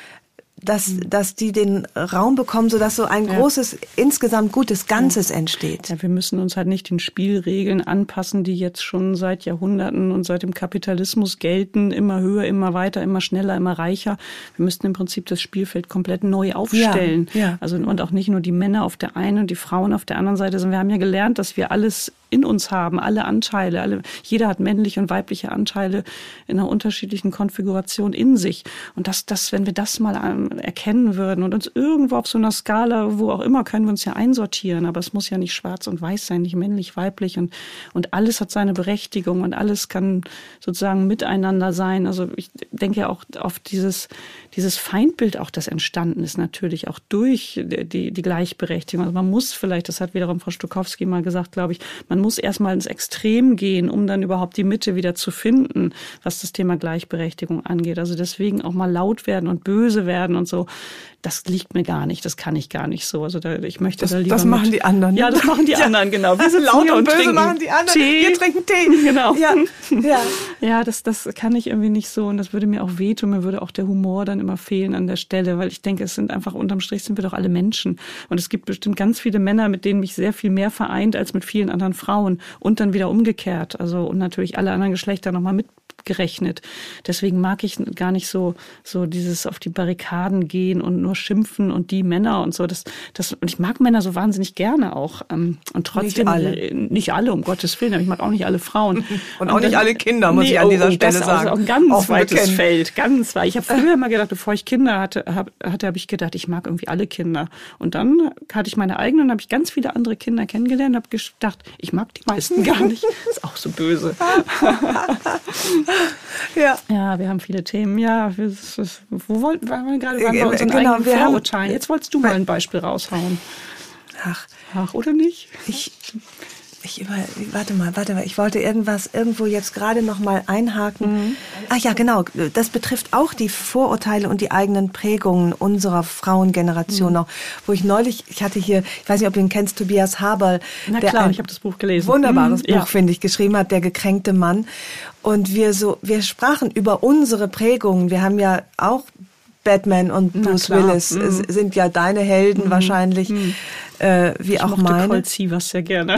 dass, mhm. dass die den Raum bekommen, sodass so ein ja. großes, insgesamt gutes Ganzes ja. entsteht. Ja, wir müssen uns halt nicht den Spielregeln anpassen, die jetzt schon seit Jahrhunderten und seit dem Kapitalismus gelten, immer höher, immer weiter, immer schneller, immer reicher. Wir müssten im Prinzip das Spielfeld komplett neu aufstellen. Ja. Also, und auch nicht nur die Männer auf der einen und die Frauen auf der anderen Seite, sondern wir haben ja gelernt, dass wir alles in uns haben, alle Anteile, alle, jeder hat männliche und weibliche Anteile in einer unterschiedlichen Konfiguration in sich. Und das, das, wenn wir das mal erkennen würden und uns irgendwo auf so einer Skala, wo auch immer, können wir uns ja einsortieren, aber es muss ja nicht schwarz und weiß sein, nicht männlich, weiblich und, und alles hat seine Berechtigung und alles kann sozusagen miteinander sein. Also ich denke ja auch auf dieses, dieses Feindbild auch, das entstanden ist, natürlich auch durch die, die Gleichberechtigung. Also man muss vielleicht, das hat wiederum Frau Stokowski mal gesagt, glaube ich, man muss erstmal ins Extrem gehen, um dann überhaupt die Mitte wieder zu finden, was das Thema Gleichberechtigung angeht. Also deswegen auch mal laut werden und böse werden und so das liegt mir gar nicht, das kann ich gar nicht so. Also da, ich möchte das, da lieber Das machen mit, die anderen. Ja, das machen die ja. anderen, genau. Wir sind laut und böse machen die anderen. Tee. Wir trinken Tee. Genau. Ja, ja. ja das, das kann ich irgendwie nicht so und das würde mir auch wehtun. Mir würde auch der Humor dann immer fehlen an der Stelle, weil ich denke, es sind einfach unterm Strich sind wir doch alle Menschen. Und es gibt bestimmt ganz viele Männer, mit denen mich sehr viel mehr vereint als mit vielen anderen Frauen. Und dann wieder umgekehrt. Also und natürlich alle anderen Geschlechter nochmal mit gerechnet. Deswegen mag ich gar nicht so, so dieses auf die Barrikaden gehen und nur schimpfen und die Männer und so. Das, das, und ich mag Männer so wahnsinnig gerne auch. Ähm, und trotzdem, nicht alle, nicht alle um Gottes Willen, aber ich mag auch nicht alle Frauen. Und, auch nicht alle Kinder, muss nee, ich an dieser oh, Stelle das sagen. Auch ein ganz Offen weites bekennen. Feld, ganz weit. Ich habe früher immer gedacht, bevor ich Kinder hatte, hab, hatte, habe ich gedacht, ich mag irgendwie alle Kinder. Und dann hatte ich meine eigenen, habe ich ganz viele andere Kinder kennengelernt, habe gedacht, ich mag die meisten gar nicht. Das ist auch so böse. ja. Ja, wir haben viele Themen. Ja, wir, wo wollten waren wir gerade waren bei unseren genau, eigenen Vorurteilen. Jetzt wolltest du mal ein Beispiel raushauen. Ach, Ach oder nicht? Ich, ich über, warte mal, warte mal. Ich wollte irgendwas irgendwo jetzt gerade noch mal einhaken. Mhm. Ach ja, genau. Das betrifft auch die Vorurteile und die eigenen Prägungen unserer Frauengeneration mhm. noch. Wo ich neulich, ich hatte hier, ich weiß nicht, ob du ihn kennst, Tobias Haberl. Na klar, ich habe das Buch gelesen. Wunderbares mhm, Buch, ja. finde ich, geschrieben hat, der gekränkte Mann. Und wir so, wir sprachen über unsere Prägungen. Wir haben ja auch Batman und Bruce Willis mhm. sind ja deine Helden mhm. wahrscheinlich, mhm. Äh, wie ich auch meine. Colt Sievers sehr gerne.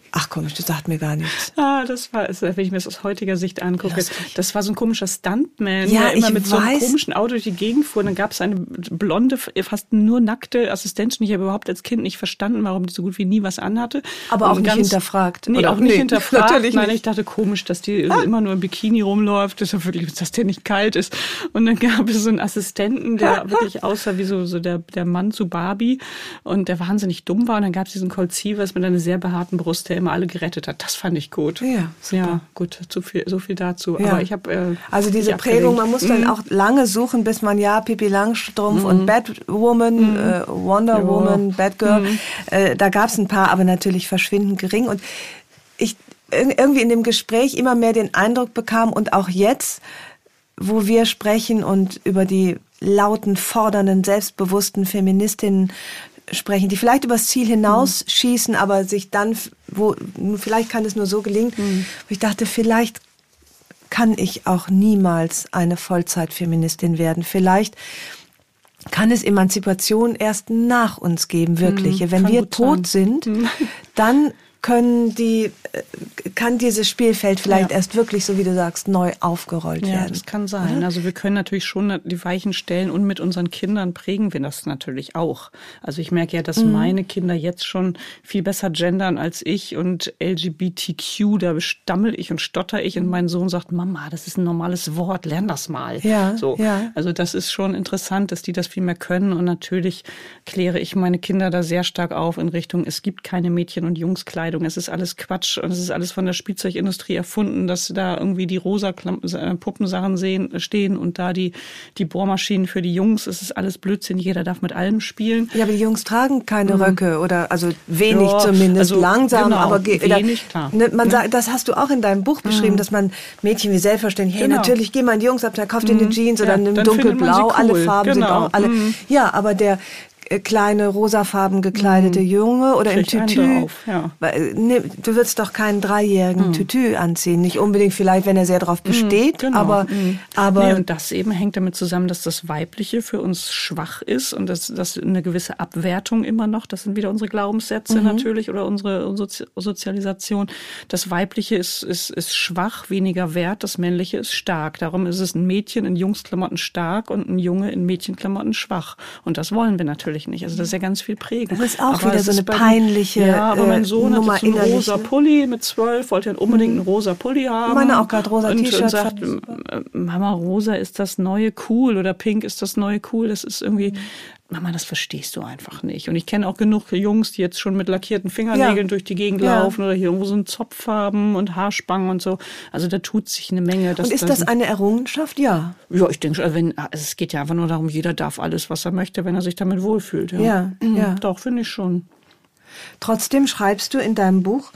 Ach komisch, das sagt mir gar nichts. Ah, das war, wenn ich mir das aus heutiger Sicht angucke, das, das war so ein komischer Stuntman, ja, der immer mit weiß. so einem komischen Auto durch die Gegend fuhr. Und dann gab es eine blonde, fast nur nackte Assistentin. Ich habe überhaupt als Kind nicht verstanden, warum die so gut wie nie was anhatte. Aber auch nicht hinterfragt, Nee, oder? auch nicht Nee, hinterfragt. natürlich Nein, nicht. ich dachte komisch, dass die immer nur im Bikini rumläuft. Das ist ja wirklich, dass der nicht kalt ist. Und dann gab es so einen Assistenten, der wirklich aussah wie so, so der, der Mann zu Barbie und der wahnsinnig dumm war. Und dann gab es diesen Colt Sievers mit einer sehr behaarten Brust, der immer alle gerettet hat. Das fand ich gut. Ja, super. ja gut, zu viel, so viel dazu. Ja. Aber ich habe äh, Also diese Prägung, man abgelenkt. muss dann Mhm. auch lange suchen, bis man ja Pippi Langstrumpf und Batwoman, äh, Wonder Ja. Woman, Batgirl, äh, da gab es ein paar, aber natürlich verschwindend gering. Und ich ir- irgendwie in dem Gespräch immer mehr den Eindruck bekam und auch jetzt, wo wir sprechen und über die lauten, fordernden, selbstbewussten Feministinnen sprechen, die vielleicht übers Ziel hinausschießen, aber sich dann, wo vielleicht kann es nur so gelingen, wo ich dachte, vielleicht kann ich auch niemals eine Vollzeitfeministin werden. Vielleicht kann es Emanzipation erst nach uns geben, wirkliche. Wenn Mhm. kann wir tot sein. sind, dann können die, äh, kann dieses Spielfeld vielleicht Ja. erst wirklich, so wie du sagst, neu aufgerollt Ja, werden. das kann sein. Also wir können natürlich schon die Weichen stellen und mit unseren Kindern prägen wir das natürlich auch. Also ich merke ja, dass meine Kinder jetzt schon viel besser gendern als ich und LGBTQ, da stammel ich und stotter ich und mein Sohn sagt, Mama, das ist ein normales Wort, lern das mal. Ja, so. ja. Also das ist schon interessant, dass die das viel mehr können und natürlich kläre ich meine Kinder da sehr stark auf in Richtung, es gibt keine Mädchen- und Jungskleidung, es ist alles Quatsch und es ist alles von der Spielzeugindustrie erfunden, dass da irgendwie die rosa äh, Puppensachen sehen, stehen und da die, die Bohrmaschinen für die Jungs, es ist alles Blödsinn, jeder darf mit allem spielen. Ja, aber die Jungs tragen keine Röcke oder also wenig Ja, zumindest, also langsam, genau, aber wenig, klar. Ne, man sagt, das hast du auch in deinem Buch beschrieben, dass man Mädchen wie selbstverständlich, hey, Genau. natürlich, geh mal in die Jungsabteilung, kauf dir eine Jeans oder Ja, dann findet man dunkelblau, sie alle cool. Farben sind Genau. auch alle. Ja, aber der kleine rosafarben gekleidete Junge oder im Kriegt einen Tütü. ja. Weil, ne, du würdest doch keinen dreijährigen Tütü anziehen. Nicht unbedingt vielleicht, wenn er sehr drauf besteht, Genau. aber, Mhm. aber nee, und das eben hängt damit zusammen, dass das Weibliche für uns schwach ist und dass das eine gewisse Abwertung immer noch, das sind wieder unsere Glaubenssätze Mhm. natürlich oder unsere Sozi Sozialisation. Das Weibliche ist, ist, ist schwach, weniger wert, das Männliche ist stark. Darum ist es ein Mädchen in Jungsklamotten stark und ein Junge in Mädchenklamotten schwach. Und das wollen wir natürlich nicht. Also das ist ja ganz viel prägen. Das ist auch wieder es so eine peinliche, Ja, aber äh, mein Sohn Nummer hat jetzt so einen rosa? Pulli mit zwölf, wollte er unbedingt einen rosa Pulli haben. Meine auch grad rosa und, T-Shirt Und sagt, äh, Mama, rosa ist das neue cool oder pink ist das neue cool. Das ist Mhm. irgendwie, Mama, das verstehst du einfach nicht. Und ich kenne auch genug Jungs, die jetzt schon mit lackierten Fingernägeln Ja. durch die Gegend Ja. laufen oder hier irgendwo so ein Zopffarben und Haarspangen und so. Also da tut sich eine Menge. und ist das eine Errungenschaft? Ja. ja, ich denke, schon, wenn, also es geht ja einfach nur darum, jeder darf alles, was er möchte, wenn er sich damit wohlfühlt. Ja, Ja, Mhm, ja. Doch, finde ich schon. Trotzdem schreibst du in deinem Buch,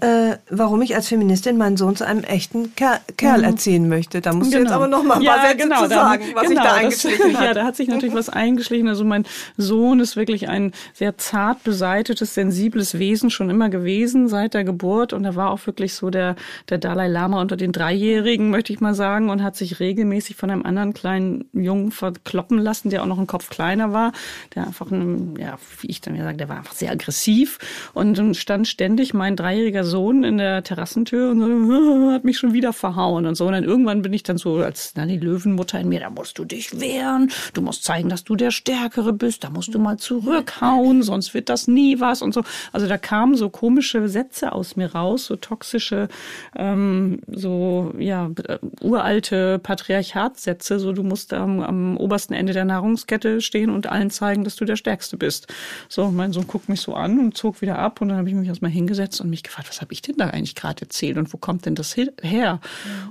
äh, warum ich als Feministin meinen Sohn zu einem echten Ker Kerl erziehen möchte. Da musst du jetzt aber noch mal ein paar Sätze zu sagen, was sich da das- eingeschlichen hat. Ja, da hat sich natürlich was eingeschlichen. Also mein Sohn ist wirklich ein sehr zart beseitetes, sensibles Wesen schon immer gewesen seit der Geburt. Und er war auch wirklich so der, der Dalai Lama unter den Dreijährigen, möchte ich mal sagen, und hat sich regelmäßig von einem anderen kleinen Jungen verkloppen lassen, der auch noch einen Kopf kleiner war. Der einfach, ein, ja, wie ich dann mir sage, der war einfach sehr aggressiv und stand ständig mein dreijähriger Sohn in der Terrassentür und so, hat mich schon wieder verhauen und so. Und dann irgendwann bin ich dann so als na, die Löwenmutter in mir, da musst du dich wehren, du musst zeigen, dass du der Stärkere bist, da musst du mal zurückhauen, sonst wird das nie was und so. Also da kamen so komische Sätze aus mir raus, so toxische, ähm, so ja äh, uralte Patriarchatssätze, so du musst am, am obersten Ende der Nahrungskette stehen und allen zeigen, dass du der Stärkste bist. So, mein Sohn guckt mich so an und zog wieder ab und dann habe ich mich erstmal hingesetzt und mich gefragt, was habe ich denn da eigentlich gerade erzählt und wo kommt denn das her?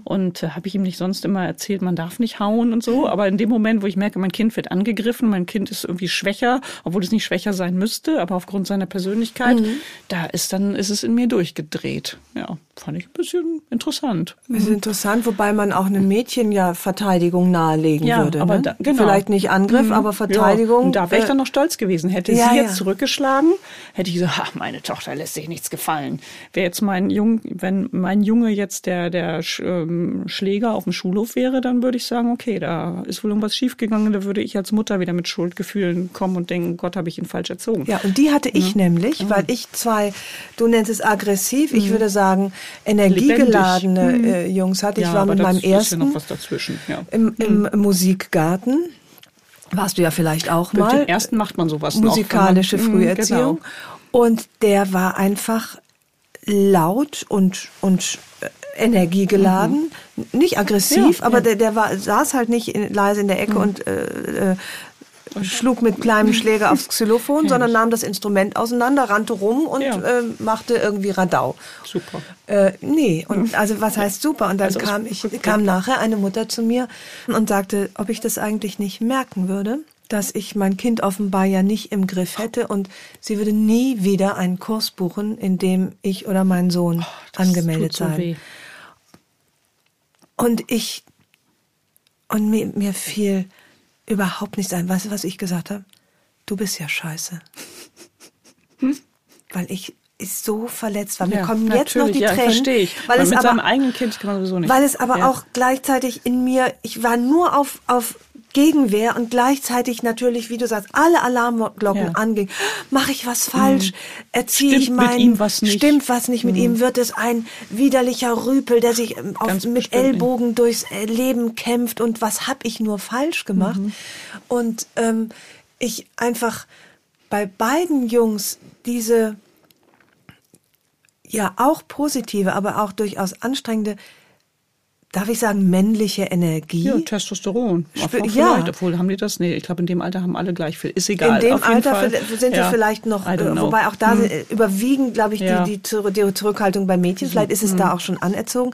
Und äh, habe ich ihm nicht sonst immer erzählt, man darf nicht hauen und so, aber in dem Moment, wo ich merke, mein Kind wird angegriffen, mein Kind ist irgendwie schwächer, obwohl es nicht schwächer sein müsste, aber aufgrund seiner Persönlichkeit, da ist dann ist es in mir durchgedreht. Ja, fand ich ein bisschen interessant. Das ist interessant, wobei man auch einem Mädchen ja Verteidigung nahelegen Ja, würde. aber ne? da- genau. Vielleicht nicht Angriff, Mhm. aber Verteidigung. Ja, und da wäre ich äh, dann noch stolz gewesen. Hätte ja, sie jetzt zurückgeschlagen, hätte ich gesagt, ach, meine Tochter lässt sich nichts gefallen. Wäre jetzt mein Jung, wenn mein Junge jetzt der, der ähm, Schläger auf dem Schulhof wäre, dann würde ich sagen, okay, da ist wohl irgendwas schiefgegangen, da würde ich als Mutter wieder mit Schuldgefühlen kommen und denken, Gott, habe ich ihn falsch erzogen. Ja, und die hatte ich ja. nämlich, weil ich zwei, du nennst es aggressiv, ich mhm. würde sagen, energiegeladene mhm. äh, Jungs hatte. Ich ja, war mit meinem ersten noch was dazwischen. Ja. Im, im mhm. Musikgarten. Warst du ja vielleicht auch mal. Mit dem ersten macht man sowas Musikalische noch, Früherziehung. Genau. Und der war einfach laut und, und äh, energiegeladen, mhm. nicht aggressiv, ja, aber ja. Der, der war, saß halt nicht in, leise in der Ecke mhm. und äh, äh, schlug mit kleinem Schläger aufs Xylophon, ja. sondern nahm das Instrument auseinander, rannte rum und ja. äh, machte irgendwie Radau. Super. Äh, nee, und also was heißt super? Und dann also kam ich, kam nachher eine Mutter zu mir und sagte, ob ich das eigentlich nicht merken würde, dass ich mein Kind offenbar ja nicht im Griff hätte und sie würde nie wieder einen Kurs buchen, in dem ich oder mein Sohn oh, angemeldet so Weh. Und ich und mir, mir fiel überhaupt nicht sein. Weißt du, was ich gesagt habe? Du bist ja scheiße. Hm? Weil ich so verletzt war. Mir ja, kommen jetzt noch die ja, Tränen. Verstehe ich. Weil, weil es mit aber, seinem eigenen Kind kann man sowieso nicht. Weil es aber ja. auch gleichzeitig in mir, ich war nur auf, auf Gegenwehr und gleichzeitig natürlich, wie du sagst, alle Alarmglocken ja. anging. Mache ich was falsch? Mhm. Erziehe ich mein, mit ihm was nicht. stimmt was nicht mit mhm. ihm? Wird es ein widerlicher Rüpel, der sich ähm, auf, mit Ellbogen durchs äh, Leben kämpft und was hab ich nur falsch gemacht? Mhm. Und ähm, ich einfach bei beiden Jungs diese ja auch positive, aber auch durchaus anstrengende darf ich sagen, männliche Energie. Ja, Testosteron. Spür, ja. Obwohl, haben die das? Nee, ich glaube, in dem Alter haben alle gleich viel. Ist egal. In dem Alter Fall. sind ja. sie vielleicht noch, äh, wobei auch da hm. überwiegen, glaube ich, ja. die, die, die, Zurückhaltung bei Mädchen. Mhm. Vielleicht ist es hm. da auch schon anerzogen.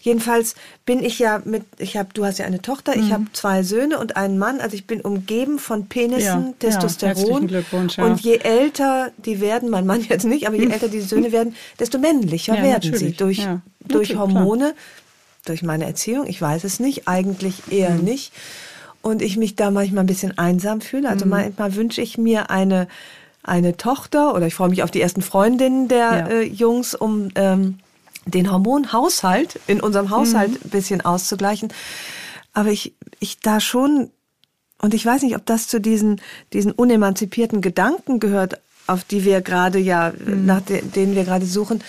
Jedenfalls bin ich ja mit, ich habe, du hast ja eine Tochter, mhm. ich habe zwei Söhne und einen Mann. Also ich bin umgeben von Penissen, ja. Testosteron. Glückwunsch, Und je älter die werden, mein Mann jetzt nicht, aber je älter die Söhne werden, desto männlicher werden natürlich. sie durch, durch Hormone. Klar durch meine Erziehung, ich weiß es nicht, eigentlich eher mhm. nicht. Und ich mich da manchmal ein bisschen einsam fühle. Also mhm. manchmal wünsche ich mir eine, eine Tochter oder ich freue mich auf die ersten Freundinnen der ja. äh, Jungs, um ähm, den Hormonhaushalt in unserem Haushalt mhm. ein bisschen auszugleichen. Aber ich, ich da schon, und ich weiß nicht, ob das zu diesen, diesen unemanzipierten Gedanken gehört, auf die wir gerade ja, mhm. nach de, denen wir gerade suchen,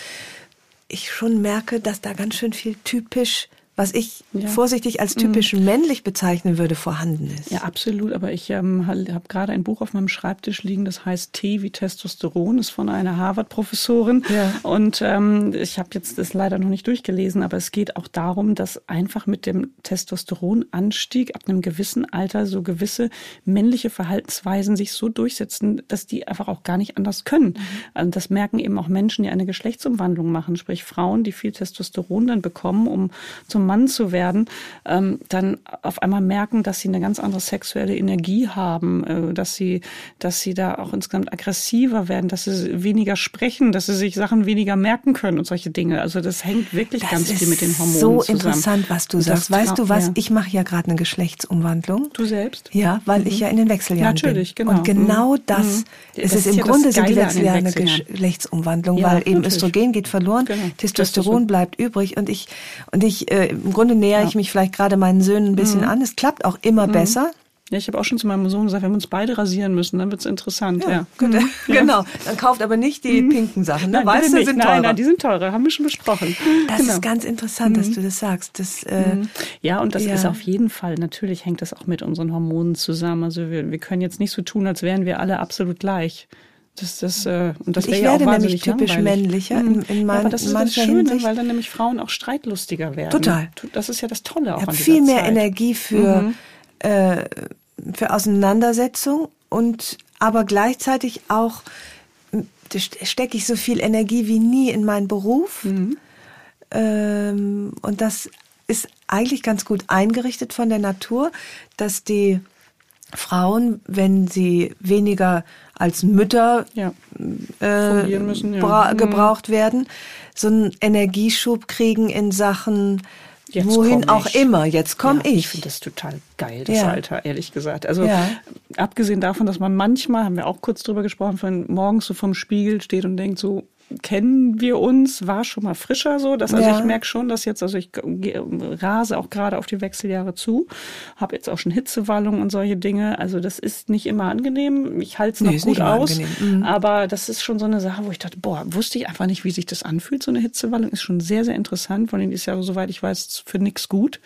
ich schon merke, dass da ganz schön viel typisch was ich ja. vorsichtig als typisch mhm. männlich bezeichnen würde, vorhanden ist. Ja, absolut. Aber ich ähm, habe gerade ein Buch auf meinem Schreibtisch liegen, das heißt T wie Testosteron, ist von einer Harvard-Professorin. Ja. Und ähm, ich habe jetzt das leider noch nicht durchgelesen, aber es geht auch darum, dass einfach mit dem Testosteronanstieg ab einem gewissen Alter so gewisse männliche Verhaltensweisen sich so durchsetzen, dass die einfach auch gar nicht anders können. Mhm. Also das merken eben auch Menschen, die eine Geschlechtsumwandlung machen, sprich Frauen, die viel Testosteron dann bekommen, um zum Mann zu werden, ähm, dann auf einmal merken, dass sie eine ganz andere sexuelle Energie haben, äh, dass sie, dass sie da auch insgesamt aggressiver werden, dass sie weniger sprechen, dass sie sich Sachen weniger merken können und solche Dinge. Also das hängt wirklich das ganz viel mit den Hormonen so zusammen. So interessant, was du sagst. Weißt du was? Ja. Ich mache ja gerade eine Geschlechtsumwandlung. Du selbst? Ja, weil mhm. ich ja in den Wechseljahren Natürlich, bin. genau. Und genau mhm. das, mhm. es ist, ist im ja Grunde sind die Wechseljahre eine Geschlechtsumwandlung, ja, weil eben wirklich. Östrogen geht verloren, genau. Testosteron bleibt übrig und ich und ich äh, im Grunde nähere ich mich vielleicht gerade meinen Söhnen ein bisschen mhm. an. Es klappt auch immer mhm. besser. Ja, ich habe auch schon zu meinem Sohn gesagt, wenn wir uns beide rasieren müssen, dann wird's interessant. Ja, ja. Mhm. genau. Dann kauft aber nicht die mhm. pinken Sachen. Ne? Nein, weißt du, sind teurer. Nein, nein, die sind teurer, haben wir schon besprochen. Das genau. ist ganz interessant, dass mhm. du das sagst. Das, äh, mhm. ja, und das ja. ist auf jeden Fall, natürlich hängt das auch mit unseren Hormonen zusammen. Also wir, wir können jetzt nicht so tun, als wären wir alle absolut gleich. Das, das, äh, und das ich werde ja nämlich typisch langweilig. männlicher in, in mein, ja, aber das ist das Schöne, Hinsicht. weil dann nämlich Frauen auch streitlustiger werden. Total. Das ist ja das Tolle auch ich an viel mehr Zeit. Energie für, mhm. äh, für Auseinandersetzung und aber gleichzeitig auch stecke ich so viel Energie wie nie in meinen Beruf. Mhm. Ähm, und das ist eigentlich ganz gut eingerichtet von der Natur, dass die Frauen, wenn sie weniger als Mütter ja. äh, müssen, ja. Mhm. gebraucht werden, so einen Energieschub kriegen in Sachen Jetzt wohin auch immer. Jetzt komme ja, ich. Ich finde das total geil, das ja. Alter, ehrlich gesagt. Also ja. abgesehen davon, dass man manchmal, haben wir auch kurz drüber gesprochen, von morgens so vom Spiegel steht und denkt so, kennen wir uns, war schon mal frischer so. Dass, also ja. ich merke schon, dass jetzt, also ich rase auch gerade auf die Wechseljahre zu, habe jetzt auch schon Hitzewallungen und solche Dinge. Also das ist nicht immer angenehm. Ich halte es noch nee, gut aus. Mhm. Aber das ist schon so eine Sache, wo ich dachte, boah, wusste ich einfach nicht, wie sich das anfühlt. So eine Hitzewallung ist schon sehr, sehr interessant. Von denen ist ja, soweit ich weiß, für nichts gut.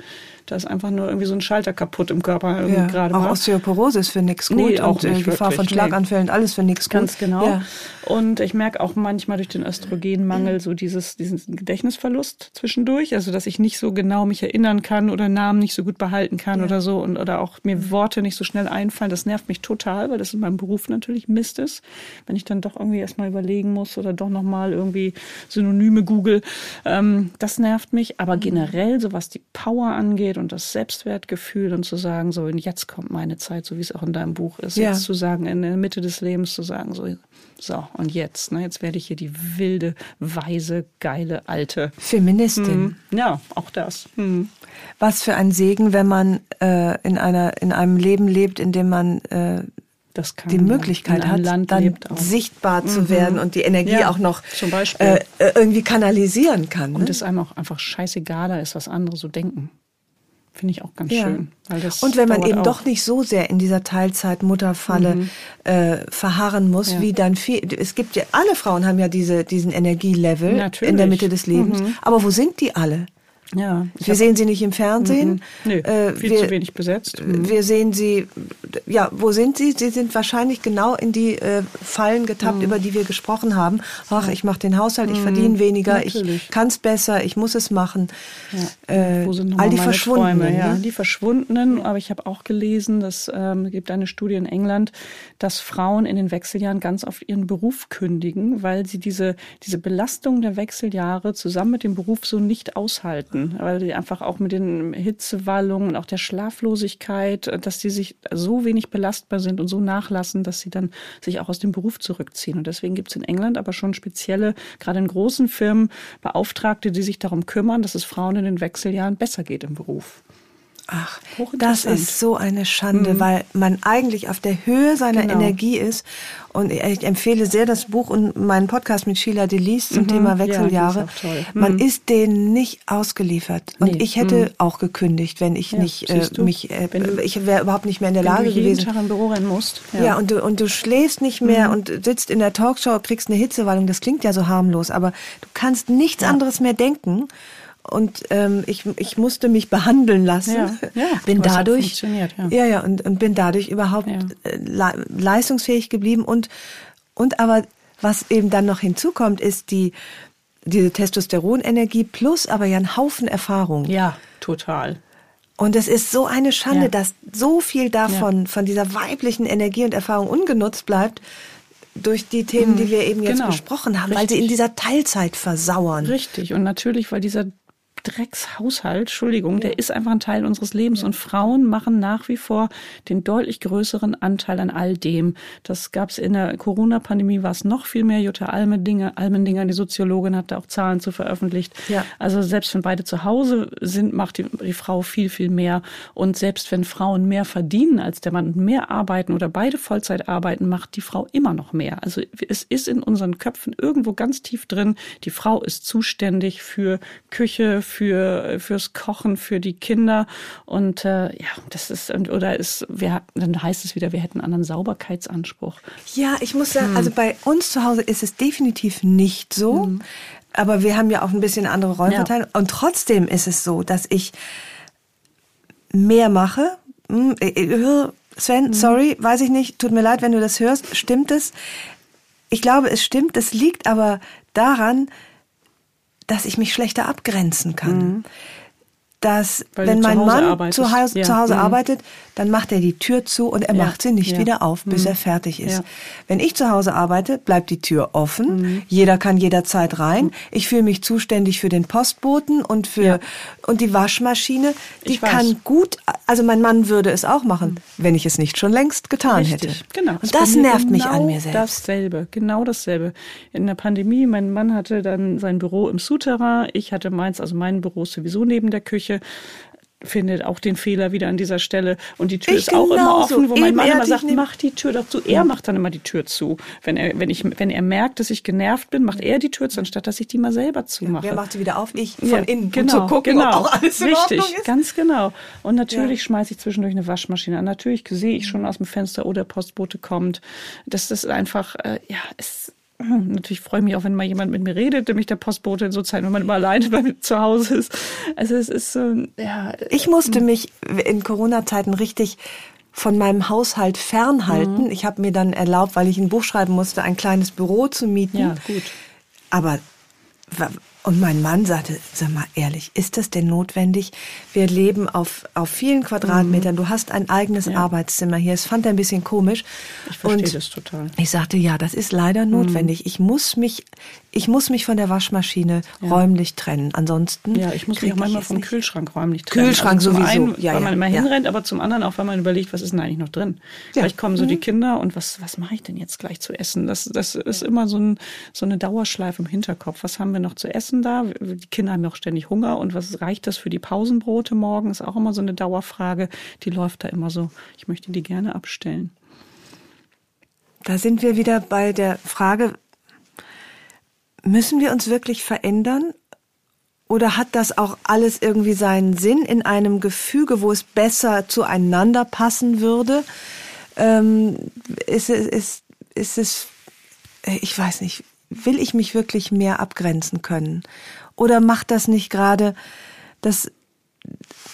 Da ist einfach nur irgendwie so ein Schalter kaputt im Körper ja, gerade Auch mal. Osteoporose ist für nichts gut nee, auch und äh, nicht, Gefahr wirklich, von Schlaganfällen, nee. alles für nichts gut. Ganz genau. Ja. Und ich merke auch manchmal durch den Östrogenmangel so dieses, diesen Gedächtnisverlust zwischendurch, also dass ich nicht so genau mich erinnern kann oder Namen nicht so gut behalten kann ja. oder so und oder auch mir Worte nicht so schnell einfallen. Das nervt mich total, weil das in meinem Beruf natürlich Mist ist, wenn ich dann doch irgendwie erstmal überlegen muss oder doch nochmal irgendwie Synonyme google. Ähm, das nervt mich, aber generell, so was die Power angeht und das Selbstwertgefühl und zu sagen, so jetzt kommt meine Zeit, so wie es auch in deinem Buch ist, ja. jetzt zu sagen, in der Mitte des Lebens zu sagen, so so, und jetzt, ne, jetzt werde ich hier die wilde, weise, geile, alte Feministin. Hm, ja, auch das. Hm. Was für ein Segen, wenn man äh, in einer in einem Leben lebt, in dem man äh, die Möglichkeit hat, Land dann sichtbar zu mhm. werden und die Energie ja, auch noch äh, äh, irgendwie kanalisieren kann. Und ne? es einem auch einfach scheißegaler ist, was andere so denken. Finde ich auch ganz ja. schön. und wenn man eben auch. doch nicht so sehr in dieser Teilzeit-Mutterfalle mhm. äh, verharren muss, ja. wie dann viel. Es gibt ja, alle Frauen haben ja diese, diesen Energielevel Natürlich. in der Mitte des Lebens. Mhm. Aber wo sind die alle? Ja, wir sehen sie nicht im Fernsehen. Mhm. Nee, äh, viel wir, zu wenig besetzt. Mhm. Wir sehen sie, ja, wo sind sie? Sie sind wahrscheinlich genau in die äh, Fallen getappt, mhm. über die wir gesprochen haben. Ach, ich mache den Haushalt, ich mhm. verdiene weniger, Natürlich. ich kann es besser, ich muss es machen. Ja. Äh, wo sind all die Verschwundenen. Träume, ja. Die Verschwundenen, aber ich habe auch gelesen, ähm, es gibt eine Studie in England, dass Frauen in den Wechseljahren ganz oft ihren Beruf kündigen, weil sie diese, diese Belastung der Wechseljahre zusammen mit dem Beruf so nicht aushalten können, weil die einfach auch mit den Hitzewallungen und auch der Schlaflosigkeit, dass die sich so wenig belastbar sind und so nachlassen, dass sie dann sich auch aus dem Beruf zurückziehen. Und deswegen gibt es in England aber schon spezielle, gerade in großen Firmen, Beauftragte, die sich darum kümmern, dass es Frauen in den Wechseljahren besser geht im Beruf. Ach, das ist so eine Schande, mhm. weil man eigentlich auf der Höhe seiner genau. Energie ist. Und ich empfehle sehr das Buch und meinen Podcast mit Sheila Delis zum mhm. Thema Wechseljahre. Ja, ist man mhm. ist denen nicht ausgeliefert. Und nee. ich hätte mhm. auch gekündigt, wenn ich ja, nicht äh, mich, äh, ich wäre überhaupt nicht mehr in der Lage gewesen. Wenn du jeden Tag im Büro rennen musst. Ja, ja und, du, und du schläfst nicht mehr mhm. und sitzt in der Talkshow, kriegst eine Hitzewallung. Das klingt ja so harmlos, aber du kannst nichts anderes mehr denken und ähm, ich, ich musste mich behandeln lassen. Ja, ja, bin dadurch ja. ja ja und, und bin dadurch überhaupt ja. Äh, le leistungsfähig geblieben und und aber was eben dann noch hinzukommt, ist die diese Testosteronenergie plus aber ja ein Haufen Erfahrung. Ja, total. Und es ist so eine Schande, dass so viel davon, von dieser weiblichen Energie und Erfahrung ungenutzt bleibt durch die Themen, die mhm. wir eben jetzt genau. besprochen haben, Richtig. weil sie in dieser Teilzeit versauern. Richtig. Und natürlich, weil dieser Dreckshaushalt, Entschuldigung, ja. der ist einfach ein Teil unseres Lebens. Ja. Und Frauen machen nach wie vor den deutlich größeren Anteil an all dem. Das gab es in der Corona-Pandemie, war es noch viel mehr. Jutta Almendinger, Almendinger, die Soziologin, hat da auch Zahlen zu veröffentlicht. Ja. Also selbst wenn beide zu Hause sind, macht die, die Frau viel, viel mehr. Und selbst wenn Frauen mehr verdienen als der Mann, mehr arbeiten oder beide Vollzeit arbeiten, macht die Frau immer noch mehr. Also es ist in unseren Köpfen irgendwo ganz tief drin, die Frau ist zuständig für Küche, für fürs Kochen für die Kinder und äh, ja das ist oder ist wir dann heißt es wieder wir hätten einen anderen Sauberkeitsanspruch ja ich muss sagen hm. also bei uns zu Hause ist es definitiv nicht so hm. aber wir haben ja auch ein bisschen andere Rollenverteilung ja. und trotzdem ist es so dass ich mehr mache hm, äh, äh, Sven, hm. sorry, weiß ich nicht, tut mir leid, wenn du das hörst. Stimmt es? Ich glaube, es stimmt. Es liegt aber daran, dass ich mich schlechter abgrenzen kann. Mhm dass Weil wenn mein Mann arbeitest. zu Hause, ja. zu Hause mhm. arbeitet, dann macht er die Tür zu und er ja. macht sie nicht ja. wieder auf, bis mhm. er fertig ist. Wenn ich zu Hause arbeite, bleibt die Tür offen. Mhm. Jeder kann jederzeit rein. Mhm. Ich fühle mich zuständig für den Postboten und für und die Waschmaschine. Die kann gut, also mein Mann würde es auch machen, mhm. wenn ich es nicht schon längst getan Richtig. hätte. Genau. Und das nervt genau mich an mir selbst. Dasselbe, genau dasselbe. In der Pandemie, mein Mann hatte dann sein Büro im Souterrain, ich hatte meins, also mein Büro sowieso neben der Küche. Findet auch den Fehler wieder an dieser Stelle. Und die Tür ich ist auch immer offen, wo mein Mann immer sagt, mach die Tür doch zu. Er macht dann immer die Tür zu. Wenn er, wenn ich, wenn er merkt, dass ich genervt bin, macht er die Tür zu, anstatt dass ich die mal selber zumache. Ja, wer macht sie wieder auf? Ich von ja, innen, genau, um zu gucken, genau, ob auch alles in Richtig, ist. ganz genau. Und natürlich ja. schmeiße ich zwischendurch eine Waschmaschine an. Natürlich sehe ich schon aus dem Fenster, oh, der Postbote kommt. Das ist einfach, äh, ja, es Natürlich freue ich mich auch, wenn mal jemand mit mir redet, nämlich der Postbote in so Zeiten, wenn man immer alleine bei mir zu Hause ist. Also es ist so, ja. Ich musste mich in Corona-Zeiten richtig von meinem Haushalt fernhalten. Mhm. Ich habe mir dann erlaubt, weil ich ein Buch schreiben musste, ein kleines Büro zu mieten. Ja, gut. Aber und mein Mann sagte, sag mal ehrlich, ist das denn notwendig? Wir leben auf, auf vielen Quadratmetern. Mhm. Du hast ein eigenes ja. Arbeitszimmer hier. Es fand er ein bisschen komisch. Ich verstehe das total. Ich sagte, ja, das ist leider mhm. notwendig. Mhm. Ich muss mich, ich muss mich von der Waschmaschine ja. räumlich trennen. Ansonsten. Ja, ich muss mich auch manchmal vom. Kühlschrank räumlich trennen. Kühlschrank also sowieso. Einen, ja, weil man immer hinrennt, aber zum anderen auch, weil man überlegt, was ist denn eigentlich noch drin? Vielleicht kommen so mhm. die Kinder und was, was mache ich denn jetzt gleich zu essen? Das, das ist immer so, ein, so eine Dauerschleife im Hinterkopf. Was haben wir noch zu essen? Essen da? Die Kinder haben ja auch ständig Hunger. Und was reicht das für die Pausenbrote morgen? Ist auch immer so eine Dauerfrage. Die läuft da immer so. Ich möchte die gerne abstellen. Da sind wir wieder bei der Frage, müssen wir uns wirklich verändern? Oder hat das auch alles irgendwie seinen Sinn in einem Gefüge, wo es besser zueinander passen würde? Ähm, ist, ist, ist es, ich weiß nicht, will ich mich wirklich mehr abgrenzen können? Oder macht das nicht gerade das,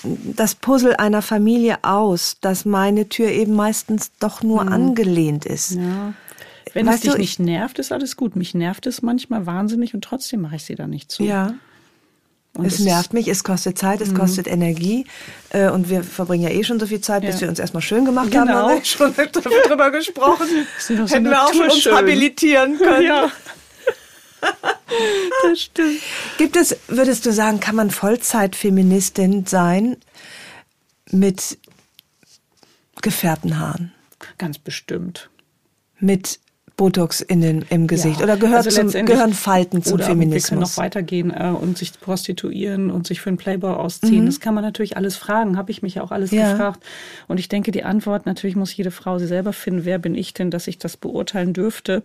das Puzzle einer Familie aus, dass meine Tür eben meistens doch nur hm. angelehnt ist? Ja. Wenn weißt es dich du, nicht nervt, ist alles gut. Mich nervt es manchmal wahnsinnig und trotzdem mache ich sie da nicht zu. Ja. Und es nervt mich, es kostet Zeit, es mhm. kostet Energie. Äh, und wir verbringen ja eh schon so viel Zeit, bis ja. wir uns erstmal schön gemacht genau. haben. Haben wir schon drüber gesprochen. Hätten wir auch schon uns habilitieren können. Ja. das stimmt. Gibt es, würdest du sagen, kann man Vollzeitfeministin sein mit gefärbten Haaren? Ganz bestimmt. Mit Botox in den, im Gesicht? Ja, oder gehört also zum, gehören Falten zum Feminismus? Wir können noch weitergehen äh, und sich prostituieren und sich für einen Playboy ausziehen. Mhm. Das kann man natürlich alles fragen, habe ich mich auch alles ja. gefragt. Und ich denke, die Antwort, natürlich muss jede Frau sie selber finden, wer bin ich denn, dass ich das beurteilen dürfte.